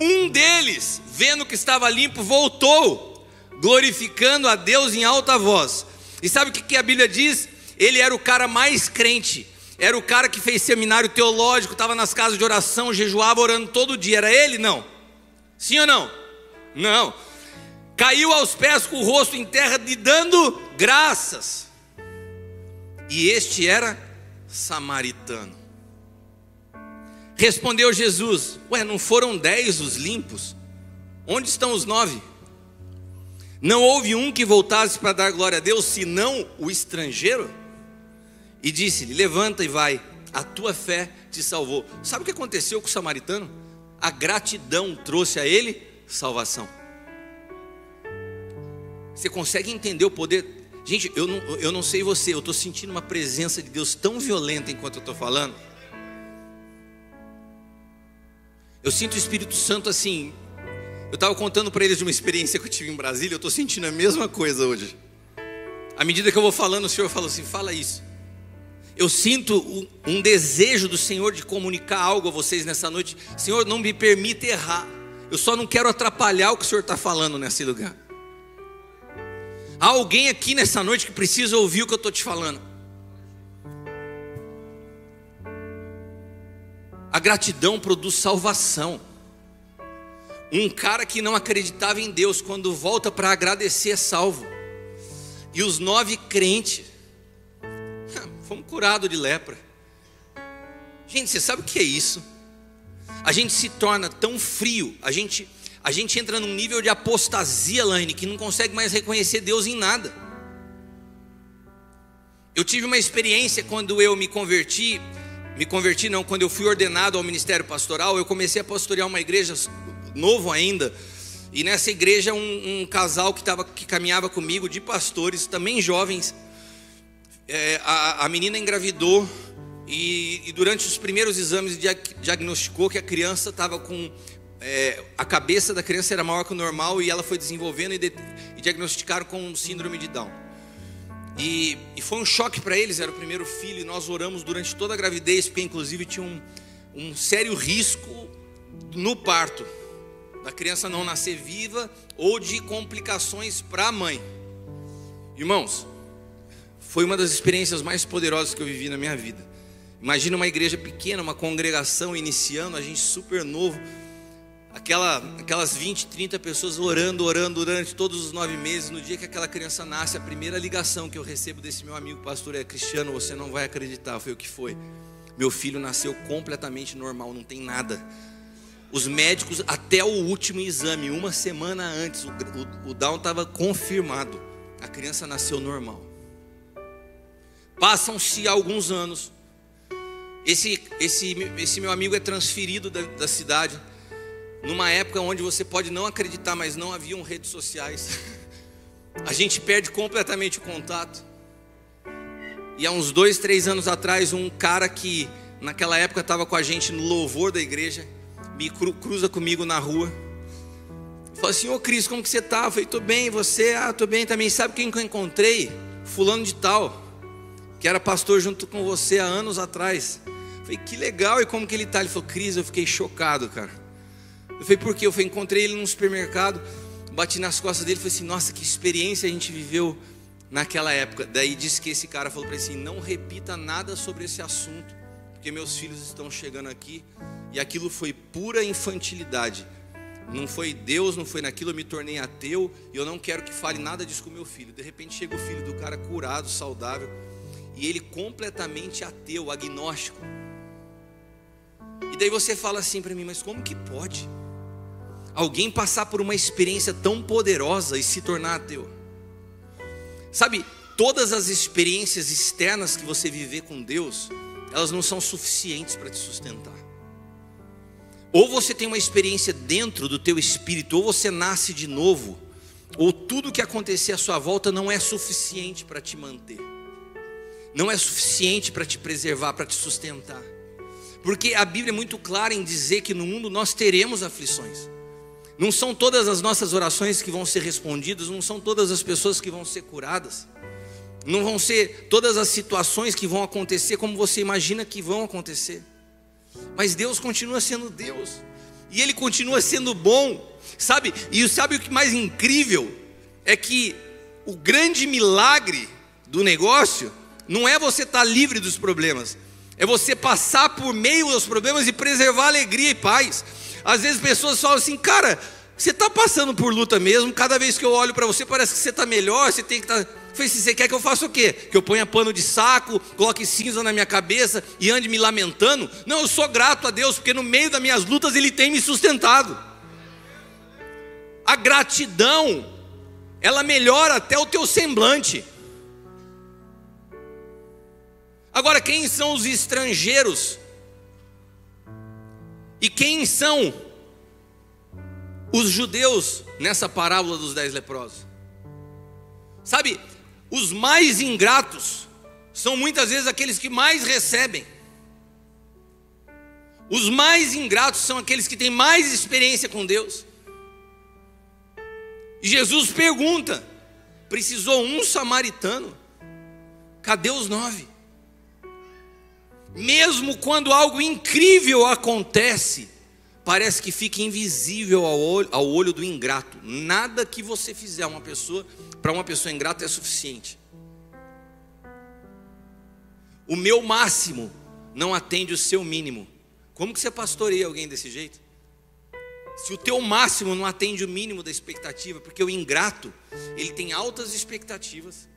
Um deles, vendo que estava limpo, voltou, glorificando a Deus em alta voz. E sabe o que a Bíblia diz? Ele era o cara mais crente, era o cara que fez seminário teológico, estava nas casas de oração, jejuava orando todo dia. Era ele? Não. Sim ou não? Não caiu aos pés com o rosto em terra, lhe dando graças. E este era samaritano. Respondeu Jesus: Ué, não foram dez os limpos? Onde estão os nove? Não houve um que voltasse para dar glória a Deus, senão o estrangeiro? E disse-lhe: Levanta e vai, a tua fé te salvou. Sabe o que aconteceu com o samaritano? A gratidão trouxe a ele salvação. Você consegue entender o poder? Gente, eu não, eu não sei você, eu estou sentindo uma presença de Deus tão violenta enquanto eu estou falando. Eu sinto o Espírito Santo assim. Eu estava contando para eles de uma experiência que eu tive em Brasília, eu estou sentindo a mesma coisa hoje. À medida que eu vou falando, o Senhor fala assim: fala isso. Eu sinto um, desejo do Senhor de comunicar algo a vocês nessa noite. Senhor, não me permita errar. Eu só não quero atrapalhar o que o Senhor está falando nesse lugar. Há alguém aqui nessa noite que precisa ouvir o que eu estou te falando. A gratidão produz salvação. Um cara que não acreditava em Deus, quando volta para agradecer, é salvo. E os nove crentes, fomos curados de lepra. Gente, você sabe o que é isso? A gente se torna tão frio, a gente a gente entra num nível de apostasia, Laine, que não consegue mais reconhecer Deus em nada. Eu tive uma experiência quando eu me converti, me converti não, quando eu fui ordenado ao ministério pastoral, eu comecei a pastorear uma igreja novo ainda, e nessa igreja um, um casal que, tava, que caminhava comigo, de pastores, também jovens, é, a, a, menina engravidou, e, e, durante os primeiros exames diagnosticou que a criança estava com é, a cabeça da criança era maior que o normal e ela foi desenvolvendo e, de, e diagnosticaram com síndrome de Down. E, e foi um choque para eles, era o primeiro filho, e nós oramos durante toda a gravidez, porque inclusive tinha um, um sério risco no parto, da criança não nascer viva ou de complicações para a mãe. Irmãos, foi uma das experiências mais poderosas que eu vivi na minha vida. Imagina uma igreja pequena, uma congregação iniciando, a gente super novo aquela, aquelas 20, 30 pessoas orando, orando durante todos os nove meses. No dia que aquela criança nasce, a primeira ligação que eu recebo desse meu amigo pastor é: Cristiano, você não vai acreditar. Foi o que foi. Meu filho nasceu completamente normal, não tem nada. Os médicos, até o último exame, uma semana antes, o, o, o Down estava confirmado. A criança nasceu normal. Passam-se alguns anos. Esse, esse, esse meu amigo é transferido da, da cidade numa época onde você pode não acreditar, mas não haviam redes sociais. A gente perde completamente o contato. E há uns dois, três anos atrás, um cara que naquela época estava com a gente no louvor da igreja, me cruza comigo na rua. Fala assim, ô Cris, como que você tá? Eu falei, tô bem, e você? Ah, tô bem também. Sabe quem que eu encontrei? Fulano de tal, que era pastor junto com você há anos atrás. Eu falei, que legal, e como que ele tá? Ele falou, Cris, eu fiquei chocado, cara. Eu falei, por quê? Eu falei, encontrei ele num supermercado, bati nas costas dele falei assim, nossa, que experiência a gente viveu naquela época. Daí disse que esse cara falou para ele assim, não repita nada sobre esse assunto, porque meus filhos estão chegando aqui. E aquilo foi pura infantilidade. Não foi Deus, não foi naquilo, eu me tornei ateu e eu não quero que fale nada disso com meu filho. De repente chega o filho do cara curado, saudável, e ele completamente ateu, agnóstico. E daí você fala assim para mim, mas como que pode? alguém passar por uma experiência tão poderosa e se tornar ateu. Sabe, todas as experiências externas que você viver com Deus, elas não são suficientes para te sustentar. Ou você tem uma experiência dentro do teu espírito, ou você nasce de novo, ou tudo que acontecer à sua volta não é suficiente para te manter. Não é suficiente para te preservar, para te sustentar. Porque a Bíblia é muito clara em dizer que no mundo nós teremos aflições. Não são todas as nossas orações que vão ser respondidas, não são todas as pessoas que vão ser curadas, não vão ser todas as situações que vão acontecer como você imagina que vão acontecer. Mas Deus continua sendo Deus, e Ele continua sendo bom, sabe? E sabe o que mais incrível? É que o grande milagre do negócio não é você estar livre dos problemas, é você passar por meio dos problemas e preservar alegria e paz. Às vezes pessoas falam assim, cara, você está passando por luta mesmo, cada vez que eu olho para você parece que você está melhor, você tem que estar. Tá... Falei, você quer que eu faça o quê? Que eu ponha pano de saco, coloque cinza na minha cabeça e ande me lamentando? Não, eu sou grato a Deus, porque no meio das minhas lutas Ele tem me sustentado. A gratidão, ela melhora até o teu semblante. Agora, quem são os estrangeiros e quem são os judeus nessa parábola dos dez leprosos? Sabe, os mais ingratos são muitas vezes aqueles que mais recebem. Os mais ingratos são aqueles que têm mais experiência com Deus. E Jesus pergunta: precisou um samaritano? Cadê os nove? Mesmo quando algo incrível acontece, parece que fica invisível ao olho, ao olho do ingrato. Nada que você fizer uma pessoa para uma pessoa ingrata é suficiente. O meu máximo não atende o seu mínimo. Como que você pastoreia alguém desse jeito? Se o teu máximo não atende o mínimo da expectativa, porque o ingrato, ele tem altas expectativas,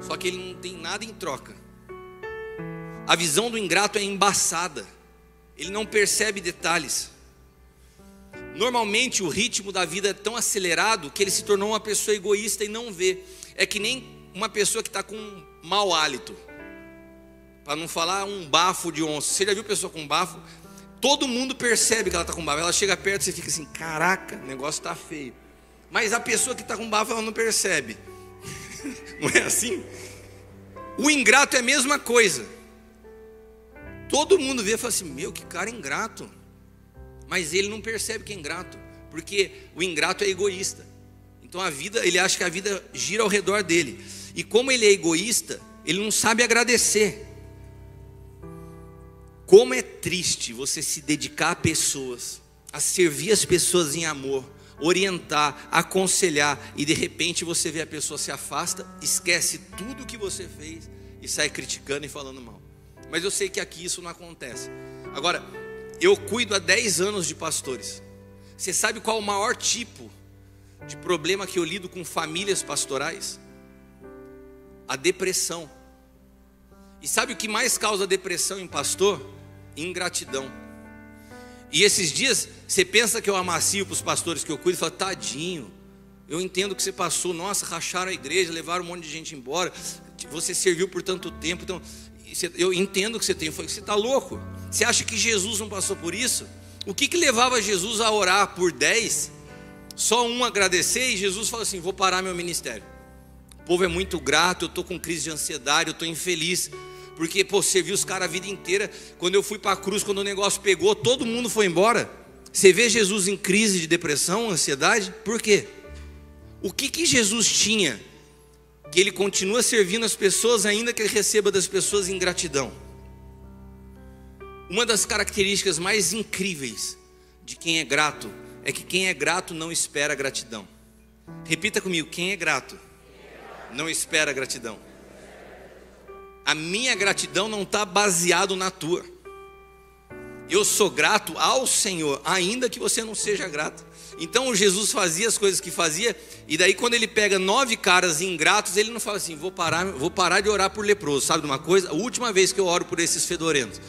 só que ele não tem nada em troca. A visão do ingrato é embaçada, ele não percebe detalhes. Normalmente o ritmo da vida é tão acelerado que ele se tornou uma pessoa egoísta e não vê. É que nem uma pessoa que está com um mau hálito, para não falar um bafo de onça. Você já viu pessoa com bafo? Todo mundo percebe que ela está com bafo. Ela chega perto e você fica assim: caraca, o negócio está feio. Mas a pessoa que está com bafo, ela não percebe. [laughs] não é assim? O ingrato é a mesma coisa. Todo mundo vê e fala assim: meu, que cara ingrato. Mas ele não percebe que é ingrato, porque o ingrato é egoísta. Então a vida, ele acha que a vida gira ao redor dele. E como ele é egoísta, ele não sabe agradecer. Como é triste você se dedicar a pessoas, a servir as pessoas em amor, orientar, aconselhar, e de repente você vê a pessoa se afasta, esquece tudo o que você fez e sai criticando e falando mal. Mas eu sei que aqui isso não acontece. Agora, eu cuido há 10 anos de pastores. Você sabe qual o maior tipo de problema que eu lido com famílias pastorais? A depressão. E sabe o que mais causa depressão em pastor? Ingratidão. E esses dias, você pensa que eu amacio para os pastores que eu cuido e fala, tadinho, eu entendo que você passou, nossa, racharam a igreja, levaram um monte de gente embora, você serviu por tanto tempo, então eu entendo que você tem, você está louco. Você acha que Jesus não passou por isso? O que, que levava Jesus a orar por dez? Só um agradecer e Jesus falou assim: vou parar meu ministério. O povo é muito grato, eu estou com crise de ansiedade, eu estou infeliz. Porque, pô, servi os caras a vida inteira. Quando eu fui para a cruz, quando o negócio pegou, todo mundo foi embora. Você vê Jesus em crise de depressão, ansiedade? Por quê? O que, que Jesus tinha que ele continua servindo as pessoas, ainda que ele receba das pessoas ingratidão? Uma das características mais incríveis de quem é grato é que quem é grato não espera gratidão. Repita comigo: quem é grato não espera gratidão a minha gratidão não está baseado na tua. Eu sou grato ao Senhor, ainda que você não seja grato. Então Jesus fazia as coisas que fazia, e daí quando ele pega nove caras ingratos, ele não fala assim: vou parar, vou parar de orar por leproso. Sabe de uma coisa? A última vez que eu oro por esses fedorentos,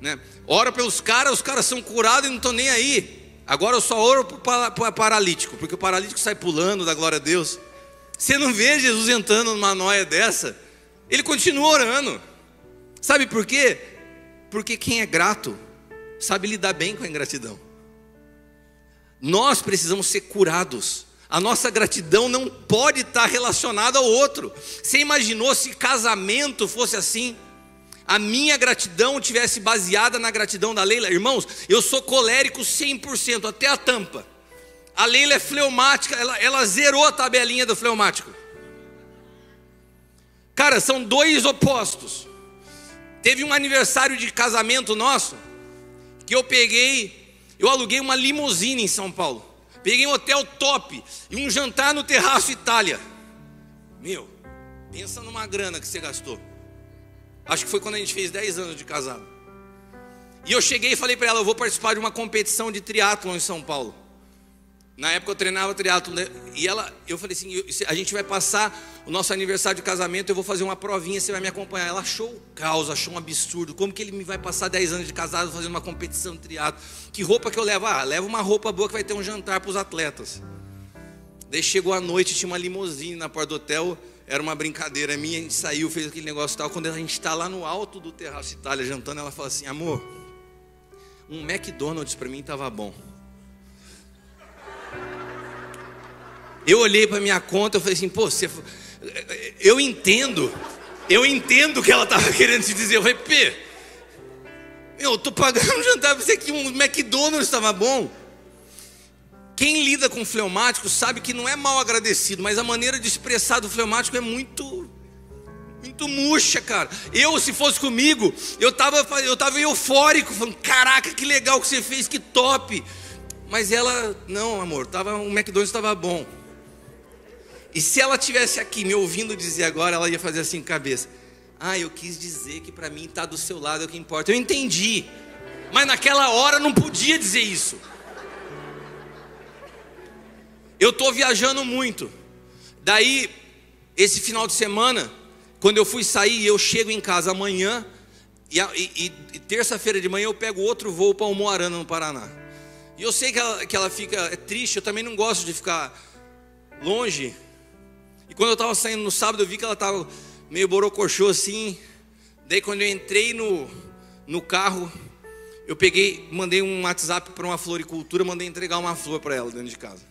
né? Oro pelos caras, os caras são curados e não estão nem aí. Agora eu só oro para paralítico, porque o paralítico sai pulando da glória a Deus. Você não vê Jesus entrando numa noia dessa? Ele continua orando. Sabe por quê? Porque quem é grato sabe lidar bem com a ingratidão. Nós precisamos ser curados. A nossa gratidão não pode estar relacionada ao outro. Você imaginou se casamento fosse assim? A minha gratidão tivesse baseada na gratidão da Leila? Irmãos, eu sou colérico 100%, até a tampa. A Leila é fleumática, ela, ela zerou a tabelinha do fleumático. Cara, são dois opostos. Teve um aniversário de casamento nosso que eu peguei, eu aluguei uma limusine em São Paulo. Peguei um hotel top e um jantar no terraço Itália. Meu, pensa numa grana que você gastou. Acho que foi quando a gente fez 10 anos de casado. E eu cheguei e falei para ela, eu vou participar de uma competição de triatlon em São Paulo. Na época eu treinava triatlo né? e ela, eu falei assim, a gente vai passar o nosso aniversário de casamento, eu vou fazer uma provinha, você vai me acompanhar. Ela achou caos, achou um absurdo. Como que ele me vai passar 10 anos de casado fazendo uma competição de triatlo? Que roupa que eu levo? Ah, leva uma roupa boa que vai ter um jantar para os atletas. Daí chegou a noite, tinha uma limusine na porta do hotel, era uma brincadeira minha, a gente saiu, fez aquele negócio e tal. Quando a gente está lá no alto do terraço Itália jantando, ela falou assim: amor, um McDonald's para mim estava bom. Eu olhei para minha conta, eu falei assim, pô, você... eu entendo, eu entendo o que ela estava [laughs] querendo te dizer. Eu falei, Pê, eu tô pagando um jantar para você que um McDonald's estava bom. Quem lida com fleumático sabe que não é mal agradecido, mas a maneira de expressar do fleumático é muito muito murcha, cara. Eu, se fosse comigo, eu tava, eu tava eufórico, falando, caraca, que legal que você fez, que top. Mas ela, não, amor, tava, o McDonald's estava bom. E se ela tivesse aqui me ouvindo dizer agora, ela ia fazer assim com a cabeça. Ah, eu quis dizer que para mim estar tá do seu lado é o que importa. Eu entendi. Mas naquela hora não podia dizer isso. Eu estou viajando muito. Daí, esse final de semana, quando eu fui sair, eu chego em casa amanhã. E, e, e terça-feira de manhã eu pego outro voo para Umuarana, no Paraná. E eu sei que ela, que ela fica é triste, eu também não gosto de ficar longe e quando eu estava saindo no sábado, eu vi que ela estava meio borocochô assim. Daí quando eu entrei no, no carro, eu peguei, mandei um WhatsApp para uma floricultura, mandei entregar uma flor para ela dentro de casa.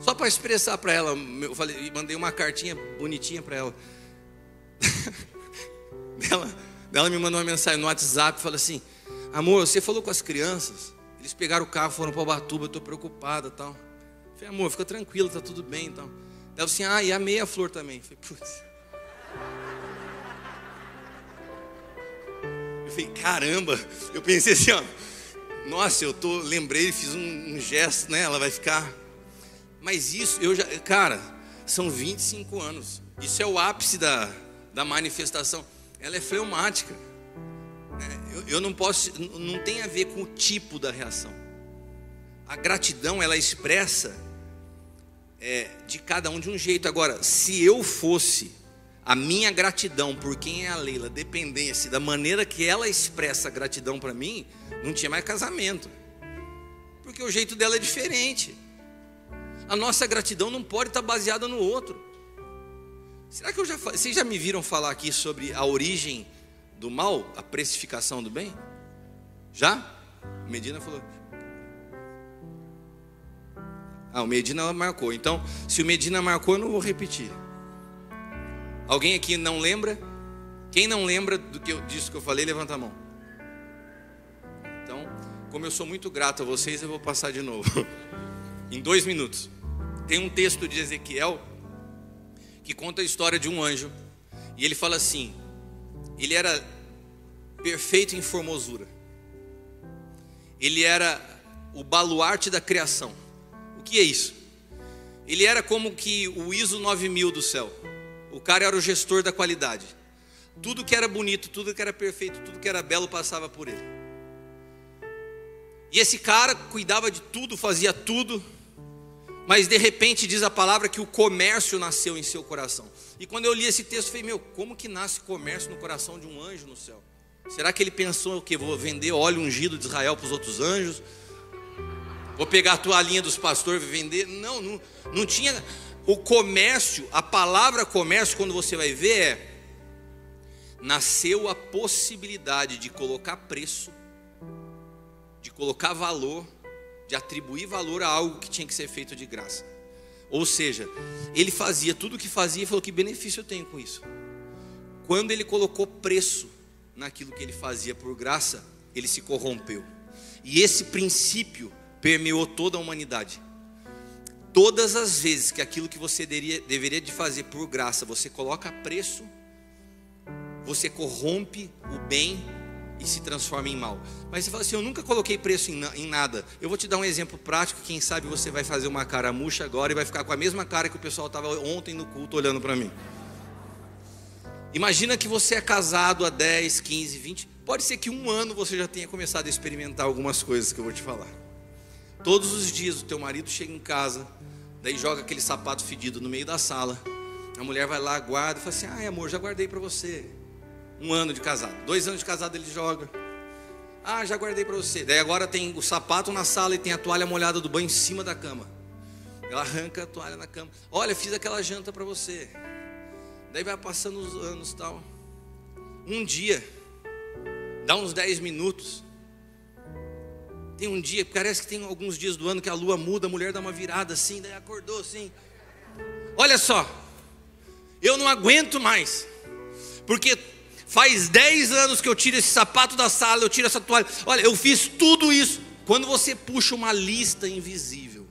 Só para expressar para ela, eu falei, mandei uma cartinha bonitinha para ela. [laughs] ela. Ela me mandou uma mensagem no WhatsApp, falou assim: Amor, você falou com as crianças, eles pegaram o carro, foram para Ubatuba, eu estou preocupada tal. Falei, amor, fica tranquilo, tá tudo bem então. Ela assim, ah, e a meia flor também. Falei, putz. Eu falei, caramba, eu pensei assim, ó, nossa, eu tô, lembrei, fiz um, um gesto, né? Ela vai ficar. Mas isso, eu já, cara, são 25 anos. Isso é o ápice da, da manifestação. Ela é fleumática. É, eu, eu não posso, não tem a ver com o tipo da reação. A gratidão ela expressa é, de cada um de um jeito. Agora, se eu fosse a minha gratidão por quem é a Leila dependesse da maneira que ela expressa a gratidão para mim, não tinha mais casamento. Porque o jeito dela é diferente. A nossa gratidão não pode estar baseada no outro. Será que eu já vocês já me viram falar aqui sobre a origem do mal, a precificação do bem? Já? Medina falou. Ah, o Medina marcou. Então, se o Medina marcou, eu não vou repetir. Alguém aqui não lembra? Quem não lembra do que eu, disso que eu falei, levanta a mão. Então, como eu sou muito grato a vocês, eu vou passar de novo. [laughs] em dois minutos. Tem um texto de Ezequiel que conta a história de um anjo. E ele fala assim: ele era perfeito em formosura. Ele era o baluarte da criação. Que é isso? Ele era como que o ISO 9000 do céu. O cara era o gestor da qualidade. Tudo que era bonito, tudo que era perfeito, tudo que era belo passava por ele. E esse cara cuidava de tudo, fazia tudo, mas de repente diz a palavra que o comércio nasceu em seu coração. E quando eu li esse texto, eu falei: Meu, como que nasce comércio no coração de um anjo no céu? Será que ele pensou o que? Vou vender óleo ungido de Israel para os outros anjos? Vou pegar a toalhinha dos pastores e vender? Não, não, não tinha. O comércio, a palavra comércio, quando você vai ver, é nasceu a possibilidade de colocar preço, de colocar valor, de atribuir valor a algo que tinha que ser feito de graça. Ou seja, ele fazia tudo o que fazia e falou: que benefício eu tenho com isso? Quando ele colocou preço naquilo que ele fazia por graça, ele se corrompeu. E esse princípio permeou toda a humanidade. Todas as vezes que aquilo que você deveria, deveria de fazer por graça, você coloca preço, você corrompe o bem e se transforma em mal. Mas você fala assim: Eu nunca coloquei preço em, em, nada. Eu vou te dar um exemplo prático. Quem sabe você vai fazer uma cara murcha agora e vai ficar com a mesma cara que o pessoal estava ontem no culto olhando para mim. Imagina que você é casado há 10, 15, 20. Pode ser que um ano você já tenha começado a experimentar algumas coisas que eu vou te falar. Todos os dias o teu marido chega em casa, daí joga aquele sapato fedido no meio da sala. A mulher vai lá, guarda e fala assim: Ai, amor, já guardei para você. Um ano de casado. Dois anos de casado ele joga. Ah, já guardei para você. Daí agora tem o sapato na sala e tem a toalha molhada do banho em cima da cama. Ela arranca a toalha na cama. Olha, fiz aquela janta para você. Daí vai passando os anos tal. Um dia, dá uns 10 minutos. Tem um dia, parece que tem alguns dias do ano que a lua muda, a mulher dá uma virada assim, daí acordou assim. Olha só, eu não aguento mais, porque faz 10 anos que eu tiro esse sapato da sala, eu tiro essa toalha. Olha, eu fiz tudo isso. Quando você puxa uma lista invisível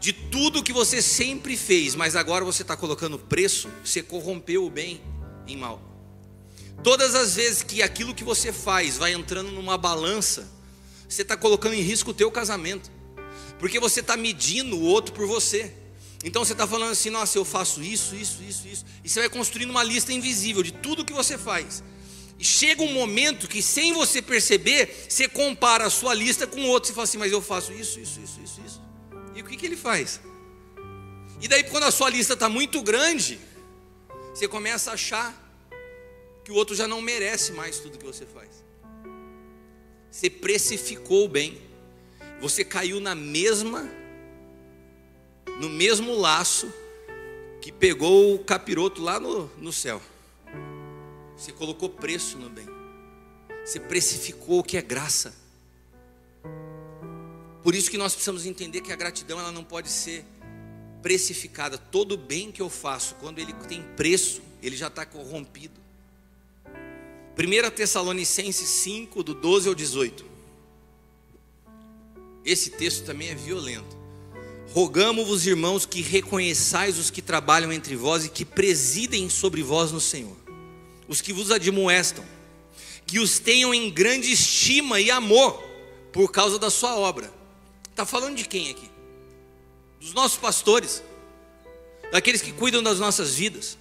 de tudo que você sempre fez, mas agora você está colocando preço, você corrompeu o bem em mal. Todas as vezes que aquilo que você faz vai entrando numa balança, você está colocando em risco o teu casamento, porque você está medindo o outro por você. Então você está falando assim, nossa, eu faço isso, isso, isso, isso, e você vai construindo uma lista invisível de tudo que você faz. E chega um momento que, sem você perceber, você compara a sua lista com o outro. Você fala assim, mas eu faço isso, isso, isso, isso, isso. E o que, que ele faz? E daí, quando a sua lista está muito grande, você começa a achar que o outro já não merece mais tudo que você faz. Você precificou bem. Você caiu na mesma no mesmo laço que pegou o capiroto lá no, no céu. Você colocou preço no bem. Você precificou o que é graça. Por isso que nós precisamos entender que a gratidão ela não pode ser precificada. Todo bem que eu faço, quando ele tem preço, ele já está corrompido. 1 Tessalonicenses 5, do 12 ao 18. Esse texto também é violento. Rogamos-vos, irmãos, que reconheçais os que trabalham entre vós e que presidem sobre vós no Senhor, os que vos admoestam, que os tenham em grande estima e amor por causa da sua obra. Está falando de quem aqui? Dos nossos pastores, daqueles que cuidam das nossas vidas.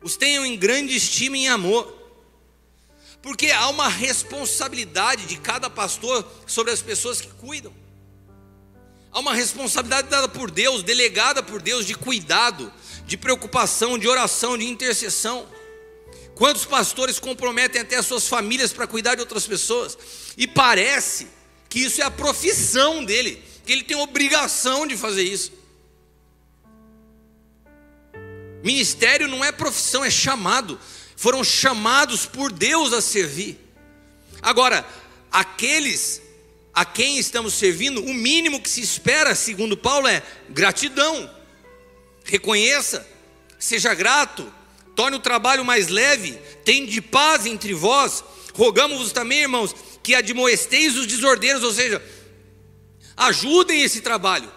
Os tenham em grande estima e amor Porque há uma responsabilidade de cada pastor sobre as pessoas que cuidam. Há uma responsabilidade dada por Deus, delegada por Deus de cuidado, de preocupação, de oração, de intercessão. Quantos pastores comprometem até as suas famílias para cuidar de outras pessoas? E parece que isso é a profissão dele, que ele tem obrigação de fazer isso. Ministério não é profissão, é chamado. Foram chamados por Deus a servir. Agora, aqueles a quem estamos servindo, o mínimo que se espera, segundo Paulo, é gratidão. Reconheça, seja grato, torne o trabalho mais leve, de paz entre vós. Rogamos-vos também, irmãos, que admoesteis os desordeiros, ou seja, ajudem esse trabalho.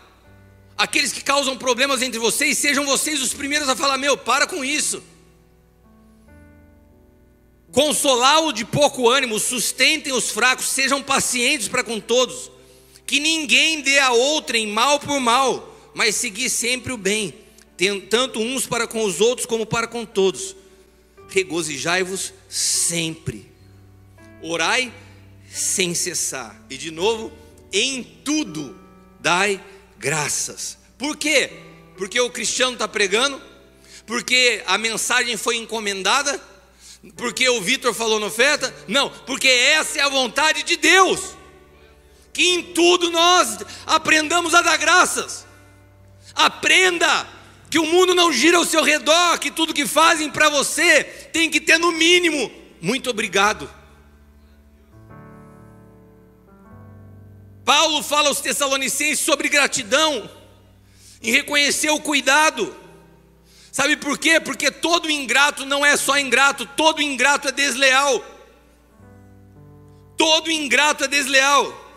Aqueles que causam problemas entre vocês, sejam vocês os primeiros a falar: meu, para com isso. Consolá-o de pouco ânimo, sustentem os fracos, sejam pacientes para com todos. Que ninguém dê a outrem mal por mal, mas seguir sempre o bem, tanto uns para com os outros como para com todos. Regozijai-vos sempre. Orai sem cessar. E de novo, em tudo dai graças. Por quê? Porque o cristiano está pregando? Porque a mensagem foi encomendada? Porque o Vitor falou na oferta? Não, porque essa é a vontade de Deus. Que em tudo nós aprendamos a dar graças. Aprenda que o mundo não gira ao seu redor, que tudo que fazem para você tem que ter no mínimo muito obrigado. Paulo fala aos Tessalonicenses sobre gratidão, em reconhecer o cuidado. Sabe por quê? Porque todo ingrato não é só ingrato, todo ingrato é desleal. Todo ingrato é desleal.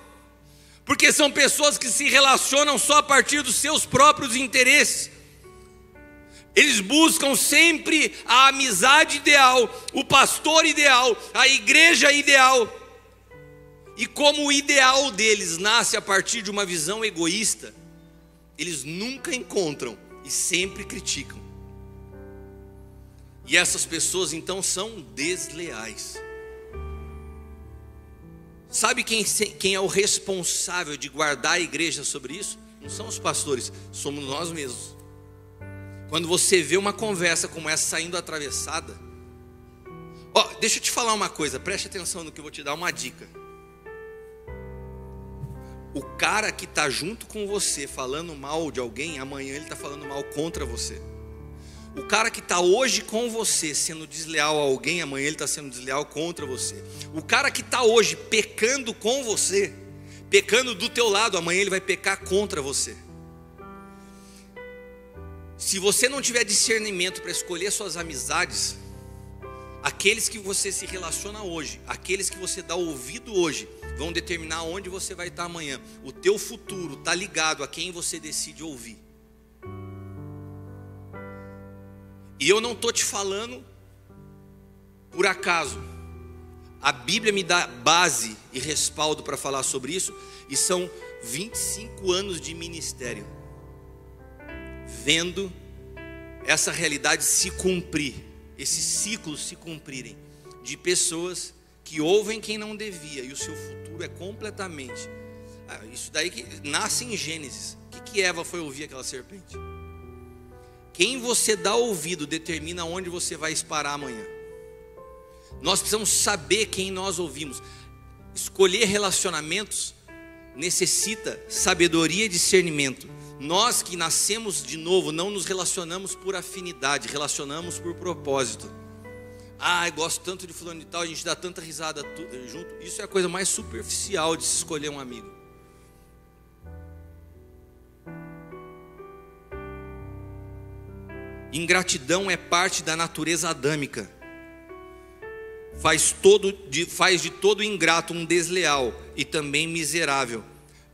Porque são pessoas que se relacionam só a partir dos seus próprios interesses. Eles buscam sempre a amizade ideal, o pastor ideal, a igreja ideal. E como o ideal deles nasce a partir de uma visão egoísta, eles nunca encontram e sempre criticam. E essas pessoas então são desleais. Sabe quem, quem é o responsável de guardar a igreja sobre isso? Não são os pastores, somos nós mesmos. Quando você vê uma conversa como essa saindo atravessada, ó, deixa eu te falar uma coisa, preste atenção no que eu vou te dar uma dica. O cara que está junto com você falando mal de alguém, amanhã ele está falando mal contra você. O cara que está hoje com você sendo desleal a alguém, amanhã ele está sendo desleal contra você. O cara que está hoje pecando com você, pecando do teu lado, amanhã ele vai pecar contra você. Se você não tiver discernimento para escolher suas amizades, aqueles que você se relaciona hoje, aqueles que você dá ouvido hoje, vão determinar onde você vai estar amanhã. O teu futuro está ligado a quem você decide ouvir. E eu não estou te falando por acaso. A Bíblia me dá base e respaldo para falar sobre isso, e são 25 anos de ministério, vendo essa realidade se cumprir, esses ciclos se cumprirem, de pessoas que ouvem quem não devia, e o seu futuro é completamente. Ah, isso daí que nasce em Gênesis. O que, que Eva foi ouvir aquela serpente? Quem você dá ouvido determina onde você vai esparar amanhã. Nós precisamos saber quem nós ouvimos. Escolher relacionamentos necessita sabedoria e discernimento. Nós que nascemos de novo não nos relacionamos por afinidade, relacionamos por propósito. Ah, eu gosto tanto de fulano e tal, a gente dá tanta risada junto. Isso é a coisa mais superficial de se escolher um amigo. Ingratidão é parte da natureza adâmica. Faz, todo, de, faz de todo ingrato um desleal e também miserável,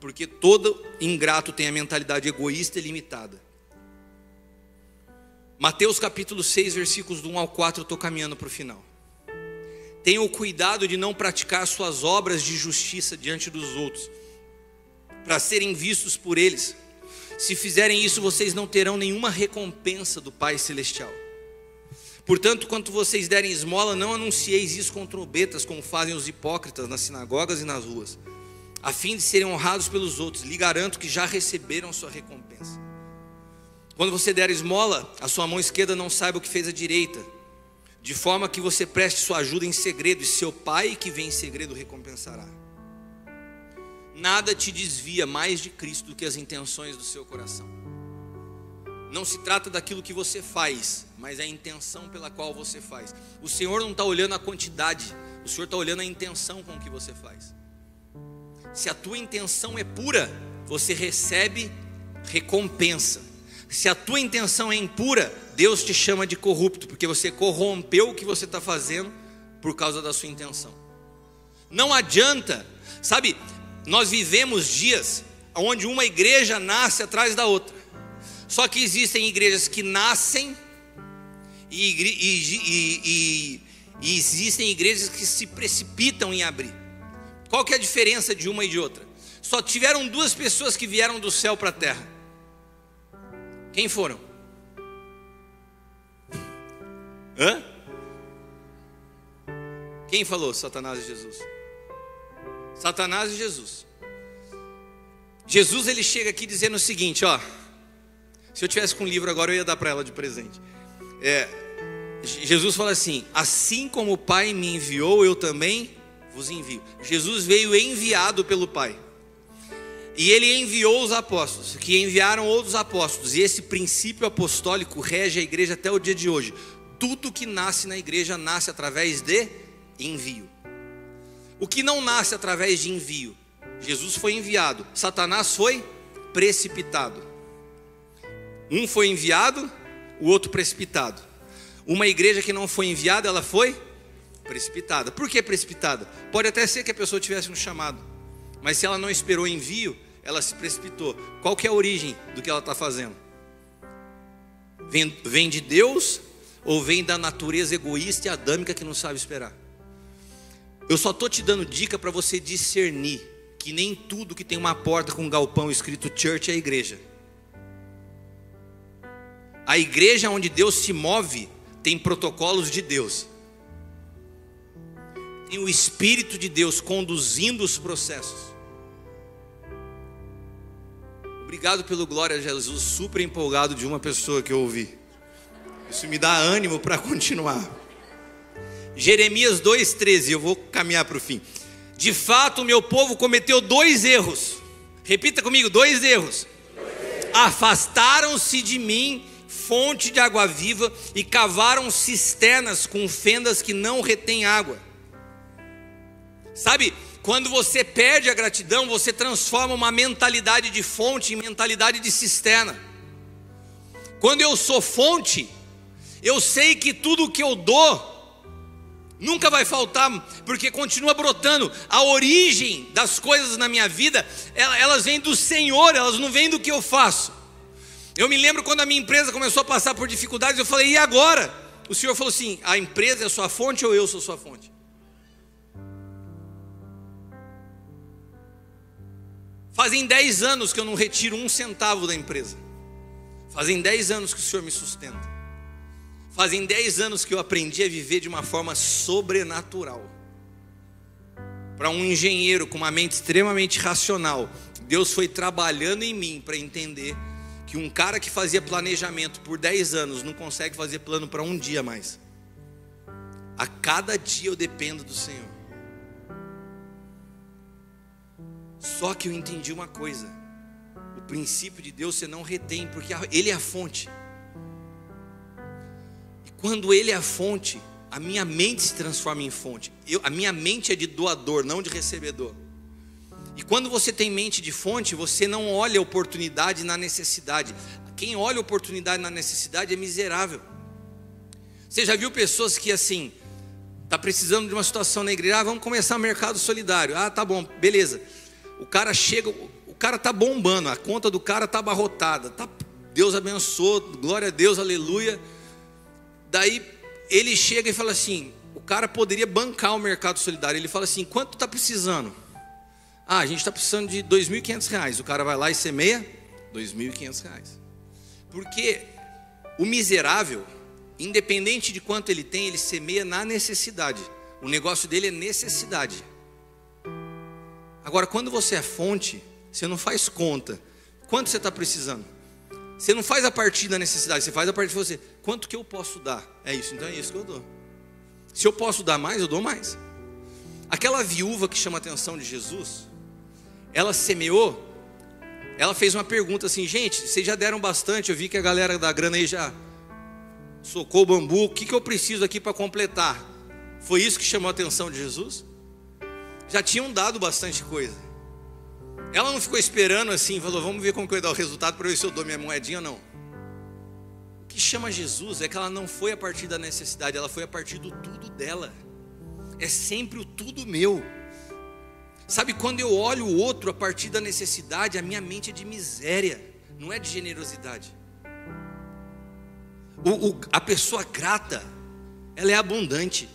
porque todo ingrato tem a mentalidade egoísta e limitada. Mateus capítulo 6, versículos do 1 ao 4, eu estou caminhando para o final. Tenha o cuidado de não praticar suas obras de justiça diante dos outros, para serem vistos por eles se fizerem isso, vocês não terão nenhuma recompensa do Pai Celestial. Portanto, quando vocês derem esmola, não anuncieis isso com trombetas, como fazem os hipócritas nas sinagogas e nas ruas, a fim de serem honrados pelos outros. Lhe garanto que já receberam sua recompensa. Quando você der esmola, a sua mão esquerda não saiba o que fez a direita, de forma que você preste sua ajuda em segredo, e seu pai que vem em segredo recompensará. Nada te desvia mais de Cristo do que as intenções do seu coração. Não se trata daquilo que você faz, mas é a intenção pela qual você faz. O Senhor não está olhando a quantidade, o Senhor está olhando a intenção com que você faz. Se a tua intenção é pura, você recebe recompensa. Se a tua intenção é impura, Deus te chama de corrupto, porque você corrompeu o que você está fazendo por causa da sua intenção. Não adianta, sabe, nós vivemos dias onde uma igreja nasce atrás da outra. Só que existem igrejas que nascem e, e, e, e, existem igrejas que se precipitam em abrir. Qual que é a diferença de uma e de outra? Só tiveram duas pessoas que vieram do céu para a terra. Quem foram? Hã? Quem falou? Satanás e Jesus. Satanás e Jesus. Jesus ele chega aqui dizendo o seguinte, ó. Se eu tivesse com um livro agora, eu ia dar para ela de presente. É, Jesus fala assim: Assim como o Pai me enviou, eu também vos envio. Jesus veio enviado pelo Pai. E ele enviou os apóstolos, que enviaram outros apóstolos. E esse princípio apostólico rege a igreja até o dia de hoje. Tudo que nasce na igreja nasce através de envio. O que não nasce através de envio? Jesus foi enviado, Satanás foi precipitado. Um foi enviado, o outro precipitado. Uma igreja que não foi enviada, ela foi precipitada. Por que precipitada? Pode até ser que a pessoa tivesse um chamado, mas se ela não esperou envio, ela se precipitou. Qual que é a origem do que ela está fazendo? Vem, vem de Deus ou vem da natureza egoísta e adâmica que não sabe esperar? Eu só estou te dando dica para você discernir que nem tudo que tem uma porta com um galpão escrito church é igreja. A igreja onde Deus se move tem protocolos de Deus. Tem o Espírito de Deus conduzindo os processos. Obrigado pelo glória a Jesus, super empolgado de uma pessoa que eu ouvi. Isso me dá ânimo para continuar. Jeremias 2,13, eu vou caminhar para o fim. De fato, o meu povo cometeu dois erros. Repita comigo: dois erros. Afastaram-se de mim fonte de água viva e cavaram cisternas com fendas que não retêm água. Sabe, quando você perde a gratidão, você transforma uma mentalidade de fonte em mentalidade de cisterna. Quando eu sou fonte, eu sei que tudo que eu dou nunca vai faltar, porque continua brotando. A origem das coisas na minha vida, elas vêm do Senhor, elas não vêm do que eu faço. Eu me lembro quando a minha empresa começou a passar por dificuldades, eu falei, e agora? O senhor falou assim: a empresa é sua fonte ou eu sou sua fonte? Fazem 10 anos que eu não retiro um centavo da empresa. Fazem 10 anos que o senhor me sustenta. Fazem 10 anos que eu aprendi a viver de uma forma sobrenatural. Para um engenheiro com uma mente extremamente racional, Deus foi trabalhando em mim para entender que um cara que fazia planejamento por 10 anos não consegue fazer plano para um dia mais. A cada dia eu dependo do Senhor. Só que eu entendi uma coisa: o princípio de Deus você não retém, porque Ele é a fonte. Quando Ele é a fonte, a minha mente se transforma em fonte. Eu, a minha mente é de doador, não de recebedor. E quando você tem mente de fonte, você não olha a oportunidade na necessidade. Quem olha a oportunidade na necessidade é miserável. Você já viu pessoas que assim, tá precisando de uma situação na igreja, ah, vamos começar o mercado solidário. Ah, tá bom, beleza. O cara chega, o cara tá bombando, a conta do cara tá abarrotada. Tá, Deus abençoou, glória a Deus, aleluia. Daí ele chega e fala assim: o cara poderia bancar o mercado solidário. Ele fala assim: quanto tá precisando? Ah, a gente está precisando de R$ 2.500. O cara vai lá e semeia R$ 2.500. Porque o miserável, independente de quanto ele tem, ele semeia na necessidade. O negócio dele é necessidade. Agora, quando você é fonte, você não faz conta. Quanto você está precisando? Você não faz a partir da necessidade, você faz a partir de você. Quanto que eu posso dar? É isso, então é isso que eu dou. Se eu posso dar mais, eu dou mais. Aquela viúva que chama a atenção de Jesus, ela semeou, ela fez uma pergunta assim: gente, vocês já deram bastante, eu vi que a galera da grana aí já socou o bambu, o que, que eu preciso aqui para completar? Foi isso que chamou a atenção de Jesus? Já tinham dado bastante coisa. Ela não ficou esperando assim, falou: vamos ver como que vai dar o resultado para ver se eu dou minha moedinha ou não. O que chama Jesus é que ela não foi a partir da necessidade, ela foi a partir do tudo dela. É sempre o tudo meu. Sabe, quando eu olho o outro a partir da necessidade, a minha mente é de miséria, não é de generosidade. O, o, a pessoa grata, ela é abundante.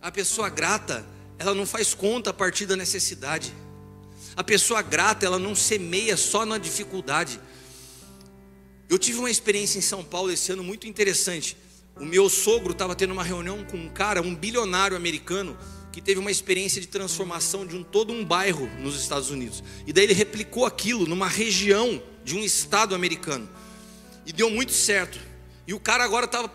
A pessoa grata, ela não faz conta a partir da necessidade. A pessoa grata, ela não semeia só na dificuldade. Eu tive uma experiência em São Paulo esse ano muito interessante. O meu sogro estava tendo uma reunião com um cara, um bilionário americano, que teve uma experiência de transformação de um todo um bairro nos Estados Unidos. E daí ele replicou aquilo numa região de um estado americano. E deu muito certo. E o cara agora estava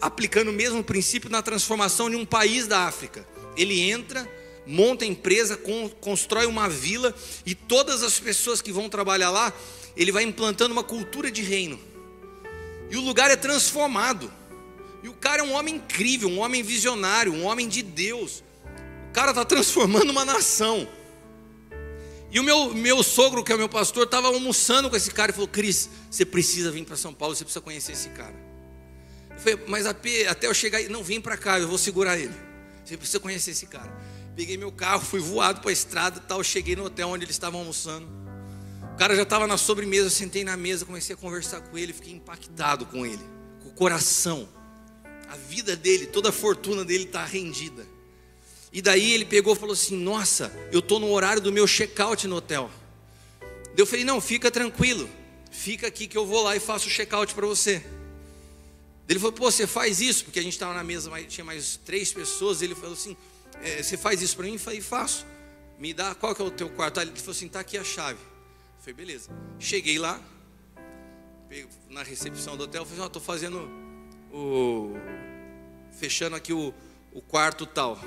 aplicando o mesmo princípio na transformação de um país da África. Ele entra, monta empresa, constrói uma vila e todas as pessoas que vão trabalhar lá, ele vai implantando uma cultura de reino. E o lugar é transformado. E o cara é um homem incrível, um homem visionário, um homem de Deus cara está transformando uma nação. E o meu, meu sogro, que é o meu pastor, estava almoçando com esse cara e falou: Cris, você precisa vir para São Paulo, você precisa conhecer esse cara. Eu falei, mas até eu chegar não vem para cá, eu vou segurar ele. Você precisa conhecer esse cara. Peguei meu carro, fui voado para a estrada tal, cheguei no hotel onde eles estavam almoçando. O cara já estava na sobremesa, eu sentei na mesa, comecei a conversar com ele, fiquei impactado com ele, com o coração. A vida dele, toda a fortuna dele está rendida. E daí ele pegou e falou assim: Nossa, eu estou no horário do meu check-out no hotel. Eu falei: Não, fica tranquilo, fica aqui que eu vou lá e faço o check-out para você. Ele falou: Pô, você faz isso? Porque a gente estava na mesa, tinha mais três pessoas. Ele falou assim: é, Você faz isso para mim? Eu falei: Faço. Me dá, qual que é o teu quarto? Ele falou assim: Tá aqui a chave. Eu falei: Beleza. Cheguei lá, na recepção do hotel, falei: Ó, oh, estou fazendo o. Fechando aqui o, o quarto tal.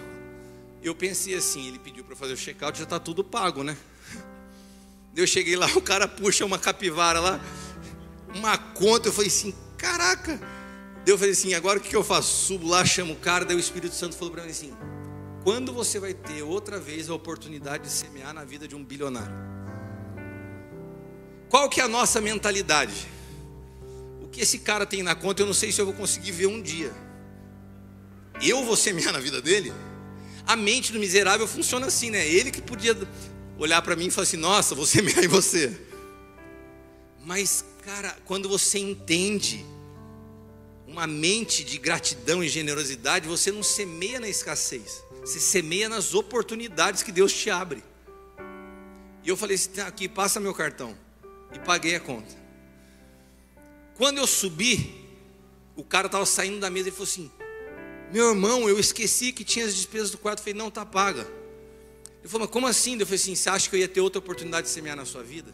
Eu pensei assim, ele pediu para fazer o check-out, já está tudo pago, né? Eu cheguei lá, [laughs] o cara puxa uma capivara lá, uma conta, eu falei assim, caraca. Eu falei assim, agora o que eu faço? Subo lá, chamo o cara, daí o Espírito Santo falou para mim assim, quando você vai ter outra vez a oportunidade de semear na vida de um bilionário? Qual que é a nossa mentalidade? O que esse cara tem na conta, eu não sei se eu vou conseguir ver um dia. Eu vou semear na vida dele? a mente do miserável funciona assim, né? Ele que podia olhar para mim e falar assim: Nossa, vou semear em você. Mas, cara, quando você entende uma mente de gratidão e generosidade, você não semeia na escassez, você semeia nas oportunidades que Deus te abre. E eu falei assim: tá aqui, passa meu cartão. E paguei a conta. Quando eu subi, o cara estava saindo da mesa e falou assim: meu irmão, eu esqueci que tinha as despesas do quarto. Eu falei, não, tá paga. Ele falou, mas como assim? Eu falei assim, você acha que eu ia ter outra oportunidade de semear na sua vida?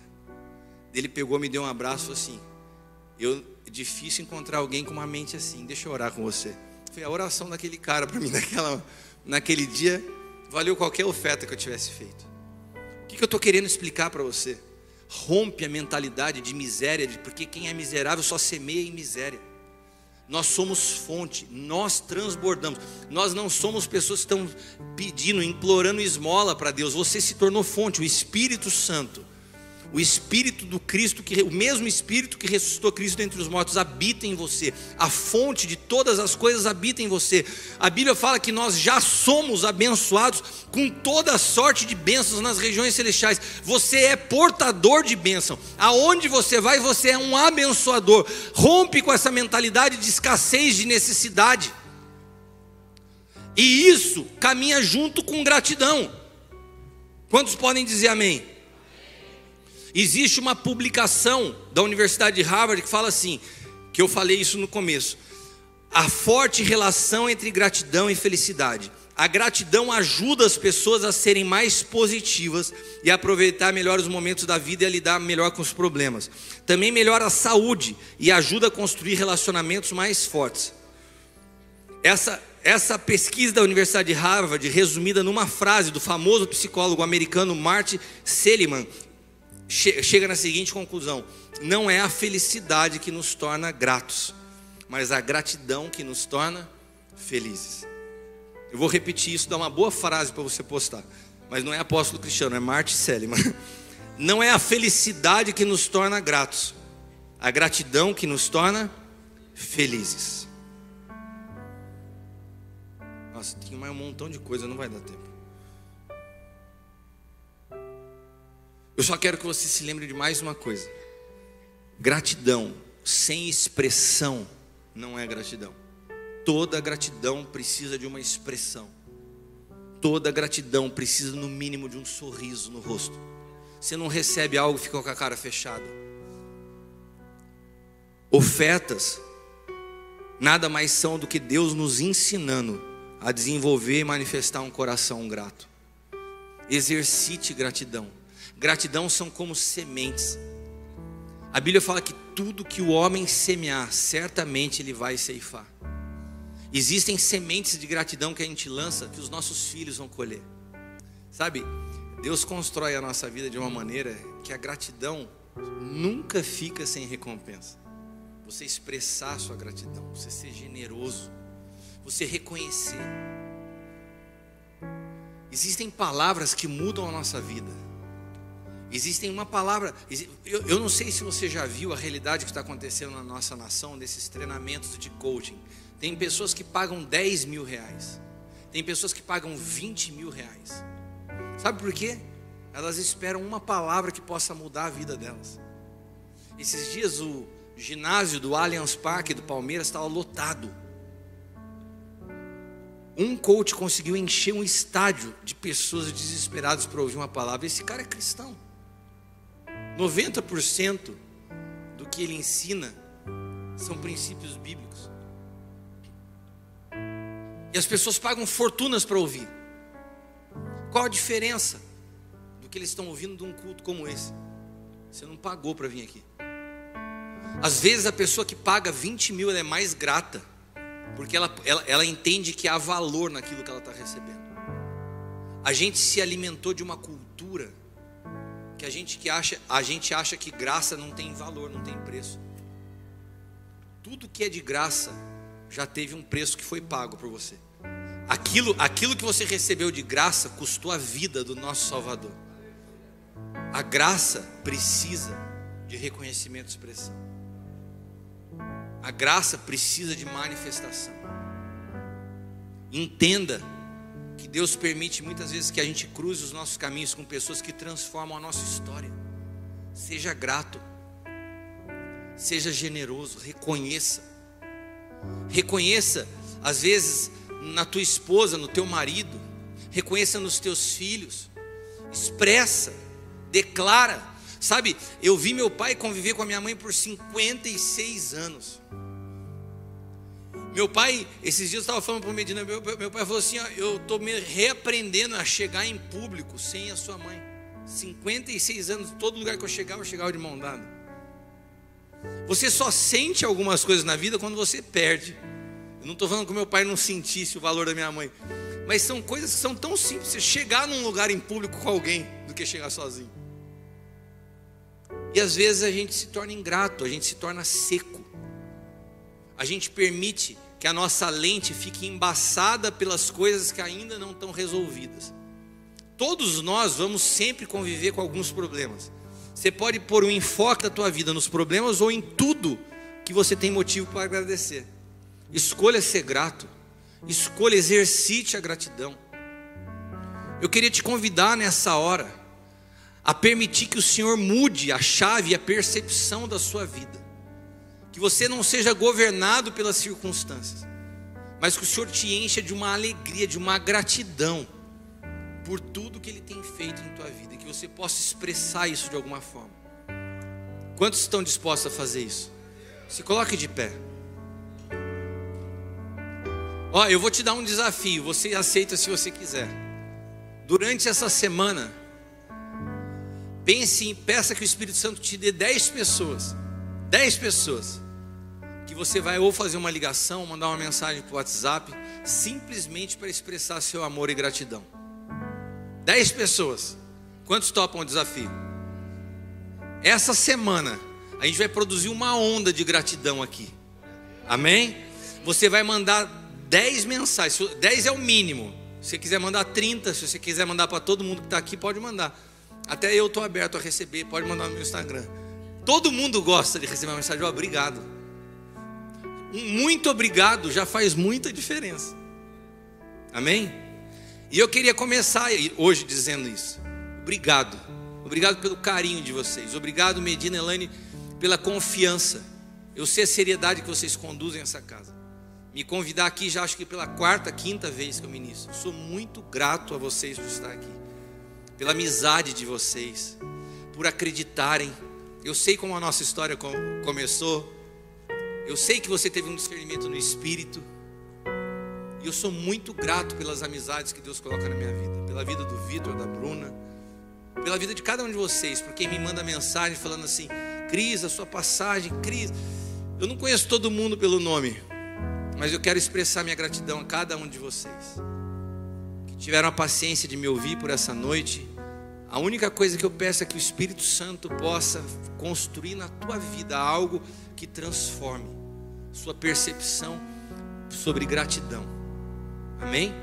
Ele pegou, me deu um abraço assim. Eu, é difícil encontrar alguém com uma mente assim. Deixa eu orar com você. Foi a oração daquele cara para mim [laughs] naquela, naquele dia. Valeu qualquer oferta que eu tivesse feito. O que, eu estou querendo explicar para você? Rompe a mentalidade de miséria, de porque quem é miserável só semeia em miséria. Nós somos fonte, nós transbordamos. Nós não somos pessoas que estão pedindo, implorando esmola para Deus. Você se tornou fonte, o Espírito Santo. O Espírito do Cristo, que, o mesmo Espírito que ressuscitou Cristo dentre os mortos, habita em você. A fonte de todas as coisas habita em você. A Bíblia fala que nós já somos abençoados com toda sorte de bênçãos nas regiões celestiais. Você é portador de bênção. Aonde você vai, você é um abençoador. Rompe com essa mentalidade de escassez, de necessidade. E isso caminha junto com gratidão. Quantos podem dizer amém? Existe uma publicação da Universidade de Harvard que fala assim, que eu falei isso no começo. a forte relação entre gratidão e felicidade. A gratidão ajuda as pessoas a serem mais positivas e a aproveitar melhor os momentos da vida e a lidar melhor com os problemas. Também melhora a saúde e ajuda a construir relacionamentos mais fortes. Essa, essa pesquisa da Universidade de Harvard, resumida numa frase do famoso psicólogo americano Martin Seligman, chega na seguinte conclusão: não é a felicidade que nos torna gratos, mas a gratidão que nos torna felizes. Eu vou repetir isso, dá uma boa frase para você postar. Mas não é apóstolo cristiano, é Martin Seligman. [laughs] Não é a felicidade que nos torna gratos, a gratidão que nos torna felizes. Nossa, tem mais um montão de coisa, não vai dar tempo. Eu só quero que você se lembre de mais uma coisa. Gratidão sem expressão não é gratidão. Toda gratidão precisa de uma expressão. Toda gratidão precisa, no mínimo, de um sorriso no rosto. Você não recebe algo e fica com a cara fechada. Ofertas nada mais são do que Deus nos ensinando a desenvolver e manifestar um coração grato. Exercite gratidão. Gratidão são como sementes. A Bíblia fala que tudo que o homem semear, certamente ele vai ceifar. Existem sementes de gratidão que a gente lança que os nossos filhos vão colher. Sabe, Deus constrói a nossa vida de uma maneira que a gratidão nunca fica sem recompensa. Você expressar sua gratidão, você ser generoso, você reconhecer. Existem palavras que mudam a nossa vida. Existem uma palavra. Eu, eu não sei se você já viu a realidade que está acontecendo na nossa nação, desses treinamentos de coaching. Tem pessoas que pagam 10 mil reais. Tem pessoas que pagam 20 mil reais. Sabe por quê? Elas esperam uma palavra que possa mudar a vida delas. Esses dias o ginásio do Allianz Parque do Palmeiras estava lotado. Um coach conseguiu encher um estádio de pessoas desesperadas para ouvir uma palavra. Esse cara é cristão. 90% do que ele ensina são princípios bíblicos. E as pessoas pagam fortunas para ouvir. Qual a diferença do que eles estão ouvindo de um culto como esse? Você não pagou para vir aqui. Às vezes a pessoa que paga 20 mil é mais grata, porque ela, ela, ela entende que há valor naquilo que ela está recebendo. A gente se alimentou de uma cultura que a gente que acha, a gente acha que graça não tem valor, não tem preço. Tudo que é de graça já teve um preço que foi pago por você. Aquilo, aquilo que você recebeu de graça custou a vida do nosso Salvador. A graça precisa de reconhecimento e expressão. A graça precisa de manifestação. Entenda Deus permite muitas vezes que a gente cruze os nossos caminhos com pessoas que transformam a nossa história. Seja grato, seja generoso, reconheça. Reconheça, às vezes, na tua esposa, no teu marido, reconheça nos teus filhos, expressa, declara. Sabe, eu vi meu pai conviver com a minha mãe por 56 anos. Meu pai, esses dias eu estava falando para o Medina, meu, meu pai falou assim: ó, eu estou me reaprendendo a chegar em público sem a sua mãe. 56 anos, todo lugar que eu chegava, eu chegava de mão dada. Você só sente algumas coisas na vida quando você perde. Eu não estou falando que meu pai não sentisse o valor da minha mãe. Mas são coisas que são tão simples. Você chegar num lugar em público com alguém do que chegar sozinho. E às vezes a gente se torna ingrato, a gente se torna seco. A gente permite que a nossa lente fique embaçada pelas coisas que ainda não estão resolvidas. Todos nós vamos sempre conviver com alguns problemas. Você pode pôr o um enfoque da tua vida nos problemas ou em tudo que você tem motivo para agradecer. Escolha ser grato. Escolha, exercite a gratidão. Eu queria te convidar nessa hora a permitir que o Senhor mude a chave e a percepção da sua vida. Que você não seja governado pelas circunstâncias, mas que o Senhor te encha de uma alegria, de uma gratidão por tudo que Ele tem feito em tua vida e que você possa expressar isso de alguma forma. Quantos estão dispostos a fazer isso? Se coloque de pé. Ó, eu vou te dar um desafio, você aceita se você quiser. Durante essa semana, pense, peça que o Espírito Santo te dê 10 pessoas. 10 pessoas que você vai ou fazer uma ligação, mandar uma mensagem para o WhatsApp, simplesmente para expressar seu amor e gratidão. 10 pessoas. Quantos topam o desafio? Essa semana a gente vai produzir uma onda de gratidão aqui. Amém? Você vai mandar 10 mensagens. 10 é o mínimo. Se você quiser mandar 30, se você quiser mandar para todo mundo que está aqui, pode mandar. Até eu estou aberto a receber, pode mandar no meu Instagram. Todo mundo gosta de receber uma mensagem, oh, obrigado. Muito obrigado já faz muita diferença. Amém? E eu queria começar hoje dizendo isso. Obrigado. Obrigado pelo carinho de vocês. Obrigado, Medina Elaine, pela confiança. Eu sei a seriedade que vocês conduzem essa casa. Me convidar aqui já acho que pela quarta, quinta vez que eu ministro. Sou muito grato a vocês por estar aqui. Pela amizade de vocês, por acreditarem. Eu sei como a nossa história começou. Eu sei que você teve um discernimento no espírito. E eu sou muito grato pelas amizades que Deus coloca na minha vida, pela vida do Vitor, da Bruna, pela vida de cada um de vocês, por quem me manda mensagem falando assim: Cris, a sua passagem, Cris. Eu não conheço todo mundo pelo nome, mas eu quero expressar minha gratidão a cada um de vocês que tiveram a paciência de me ouvir por essa noite. A única coisa que eu peço é que o Espírito Santo possa construir na tua vida algo que transforme sua percepção sobre gratidão. Amém?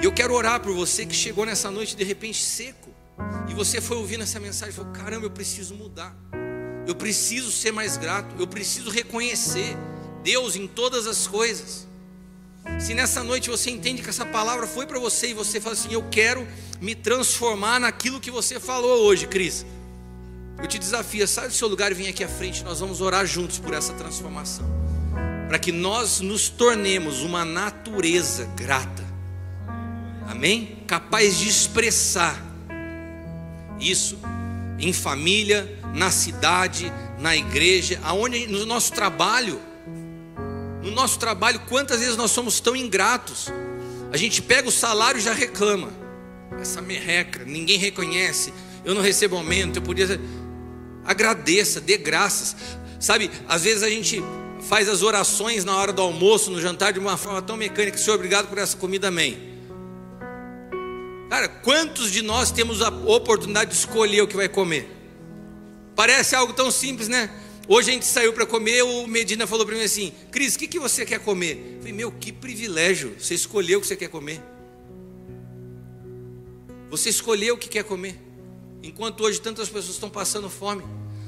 E eu quero orar por você que chegou nessa noite de repente seco. E você foi ouvindo essa mensagem e falou: caramba, eu preciso mudar. Eu preciso ser mais grato. Eu preciso reconhecer Deus em todas as coisas. Se nessa noite você entende que essa palavra foi para você e você fala assim: Eu quero me transformar naquilo que você falou hoje, Cris. Eu te desafio, sai do seu lugar e vem aqui à frente. Nós vamos orar juntos por essa transformação. Para que nós nos tornemos uma natureza grata. Amém? Capaz de expressar isso em família, na cidade, na igreja, aonde no nosso trabalho. No nosso trabalho, quantas vezes nós somos tão ingratos? A gente pega o salário e já reclama. Essa merreca, ninguém reconhece. Eu não recebo aumento, eu podia agradeça, dê graças. Sabe, às vezes a gente faz as orações na hora do almoço, no jantar, de uma forma tão mecânica. Senhor, obrigado por essa comida, amém. Cara, quantos de nós temos a oportunidade de escolher o que vai comer? Parece algo tão simples, né? Hoje a gente saiu para comer, o Medina falou para mim assim: Cris, o que, que você quer comer? Eu falei, meu, que privilégio, você escolheu o que você quer comer. Você escolheu o que quer comer. Enquanto hoje tantas pessoas estão passando fome.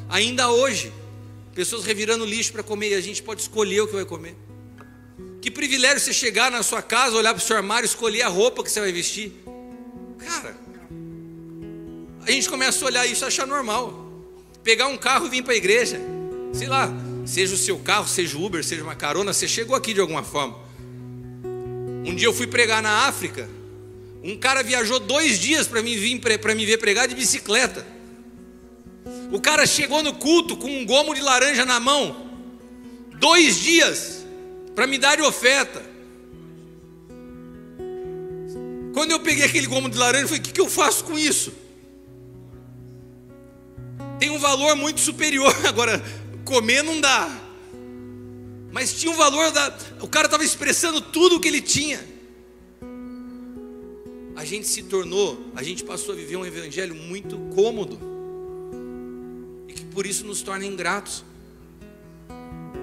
Ainda hoje, pessoas revirando lixo para comer e a gente pode escolher o que vai comer. Que privilégio você chegar na sua casa, olhar para o seu armário, escolher a roupa que você vai vestir. Cara, a gente começa a olhar isso e achar normal. Pegar um carro e vir para a igreja. Sei lá, seja o seu carro, seja o Uber, seja uma carona, você chegou aqui de alguma forma. Um dia eu fui pregar na África. Um cara viajou dois dias para mim vir para me ver pregar de bicicleta. O cara chegou no culto com um gomo de laranja na mão. Dois dias para me dar de oferta. Quando eu peguei aquele gomo de laranja, eu falei: o que, que eu faço com isso? Tem um valor muito superior. [laughs] Agora, comer não dá. Mas tinha um valor da. O cara estava expressando tudo o que ele tinha. A gente se tornou, a gente passou a viver um evangelho muito cômodo. E que por isso nos torna ingratos.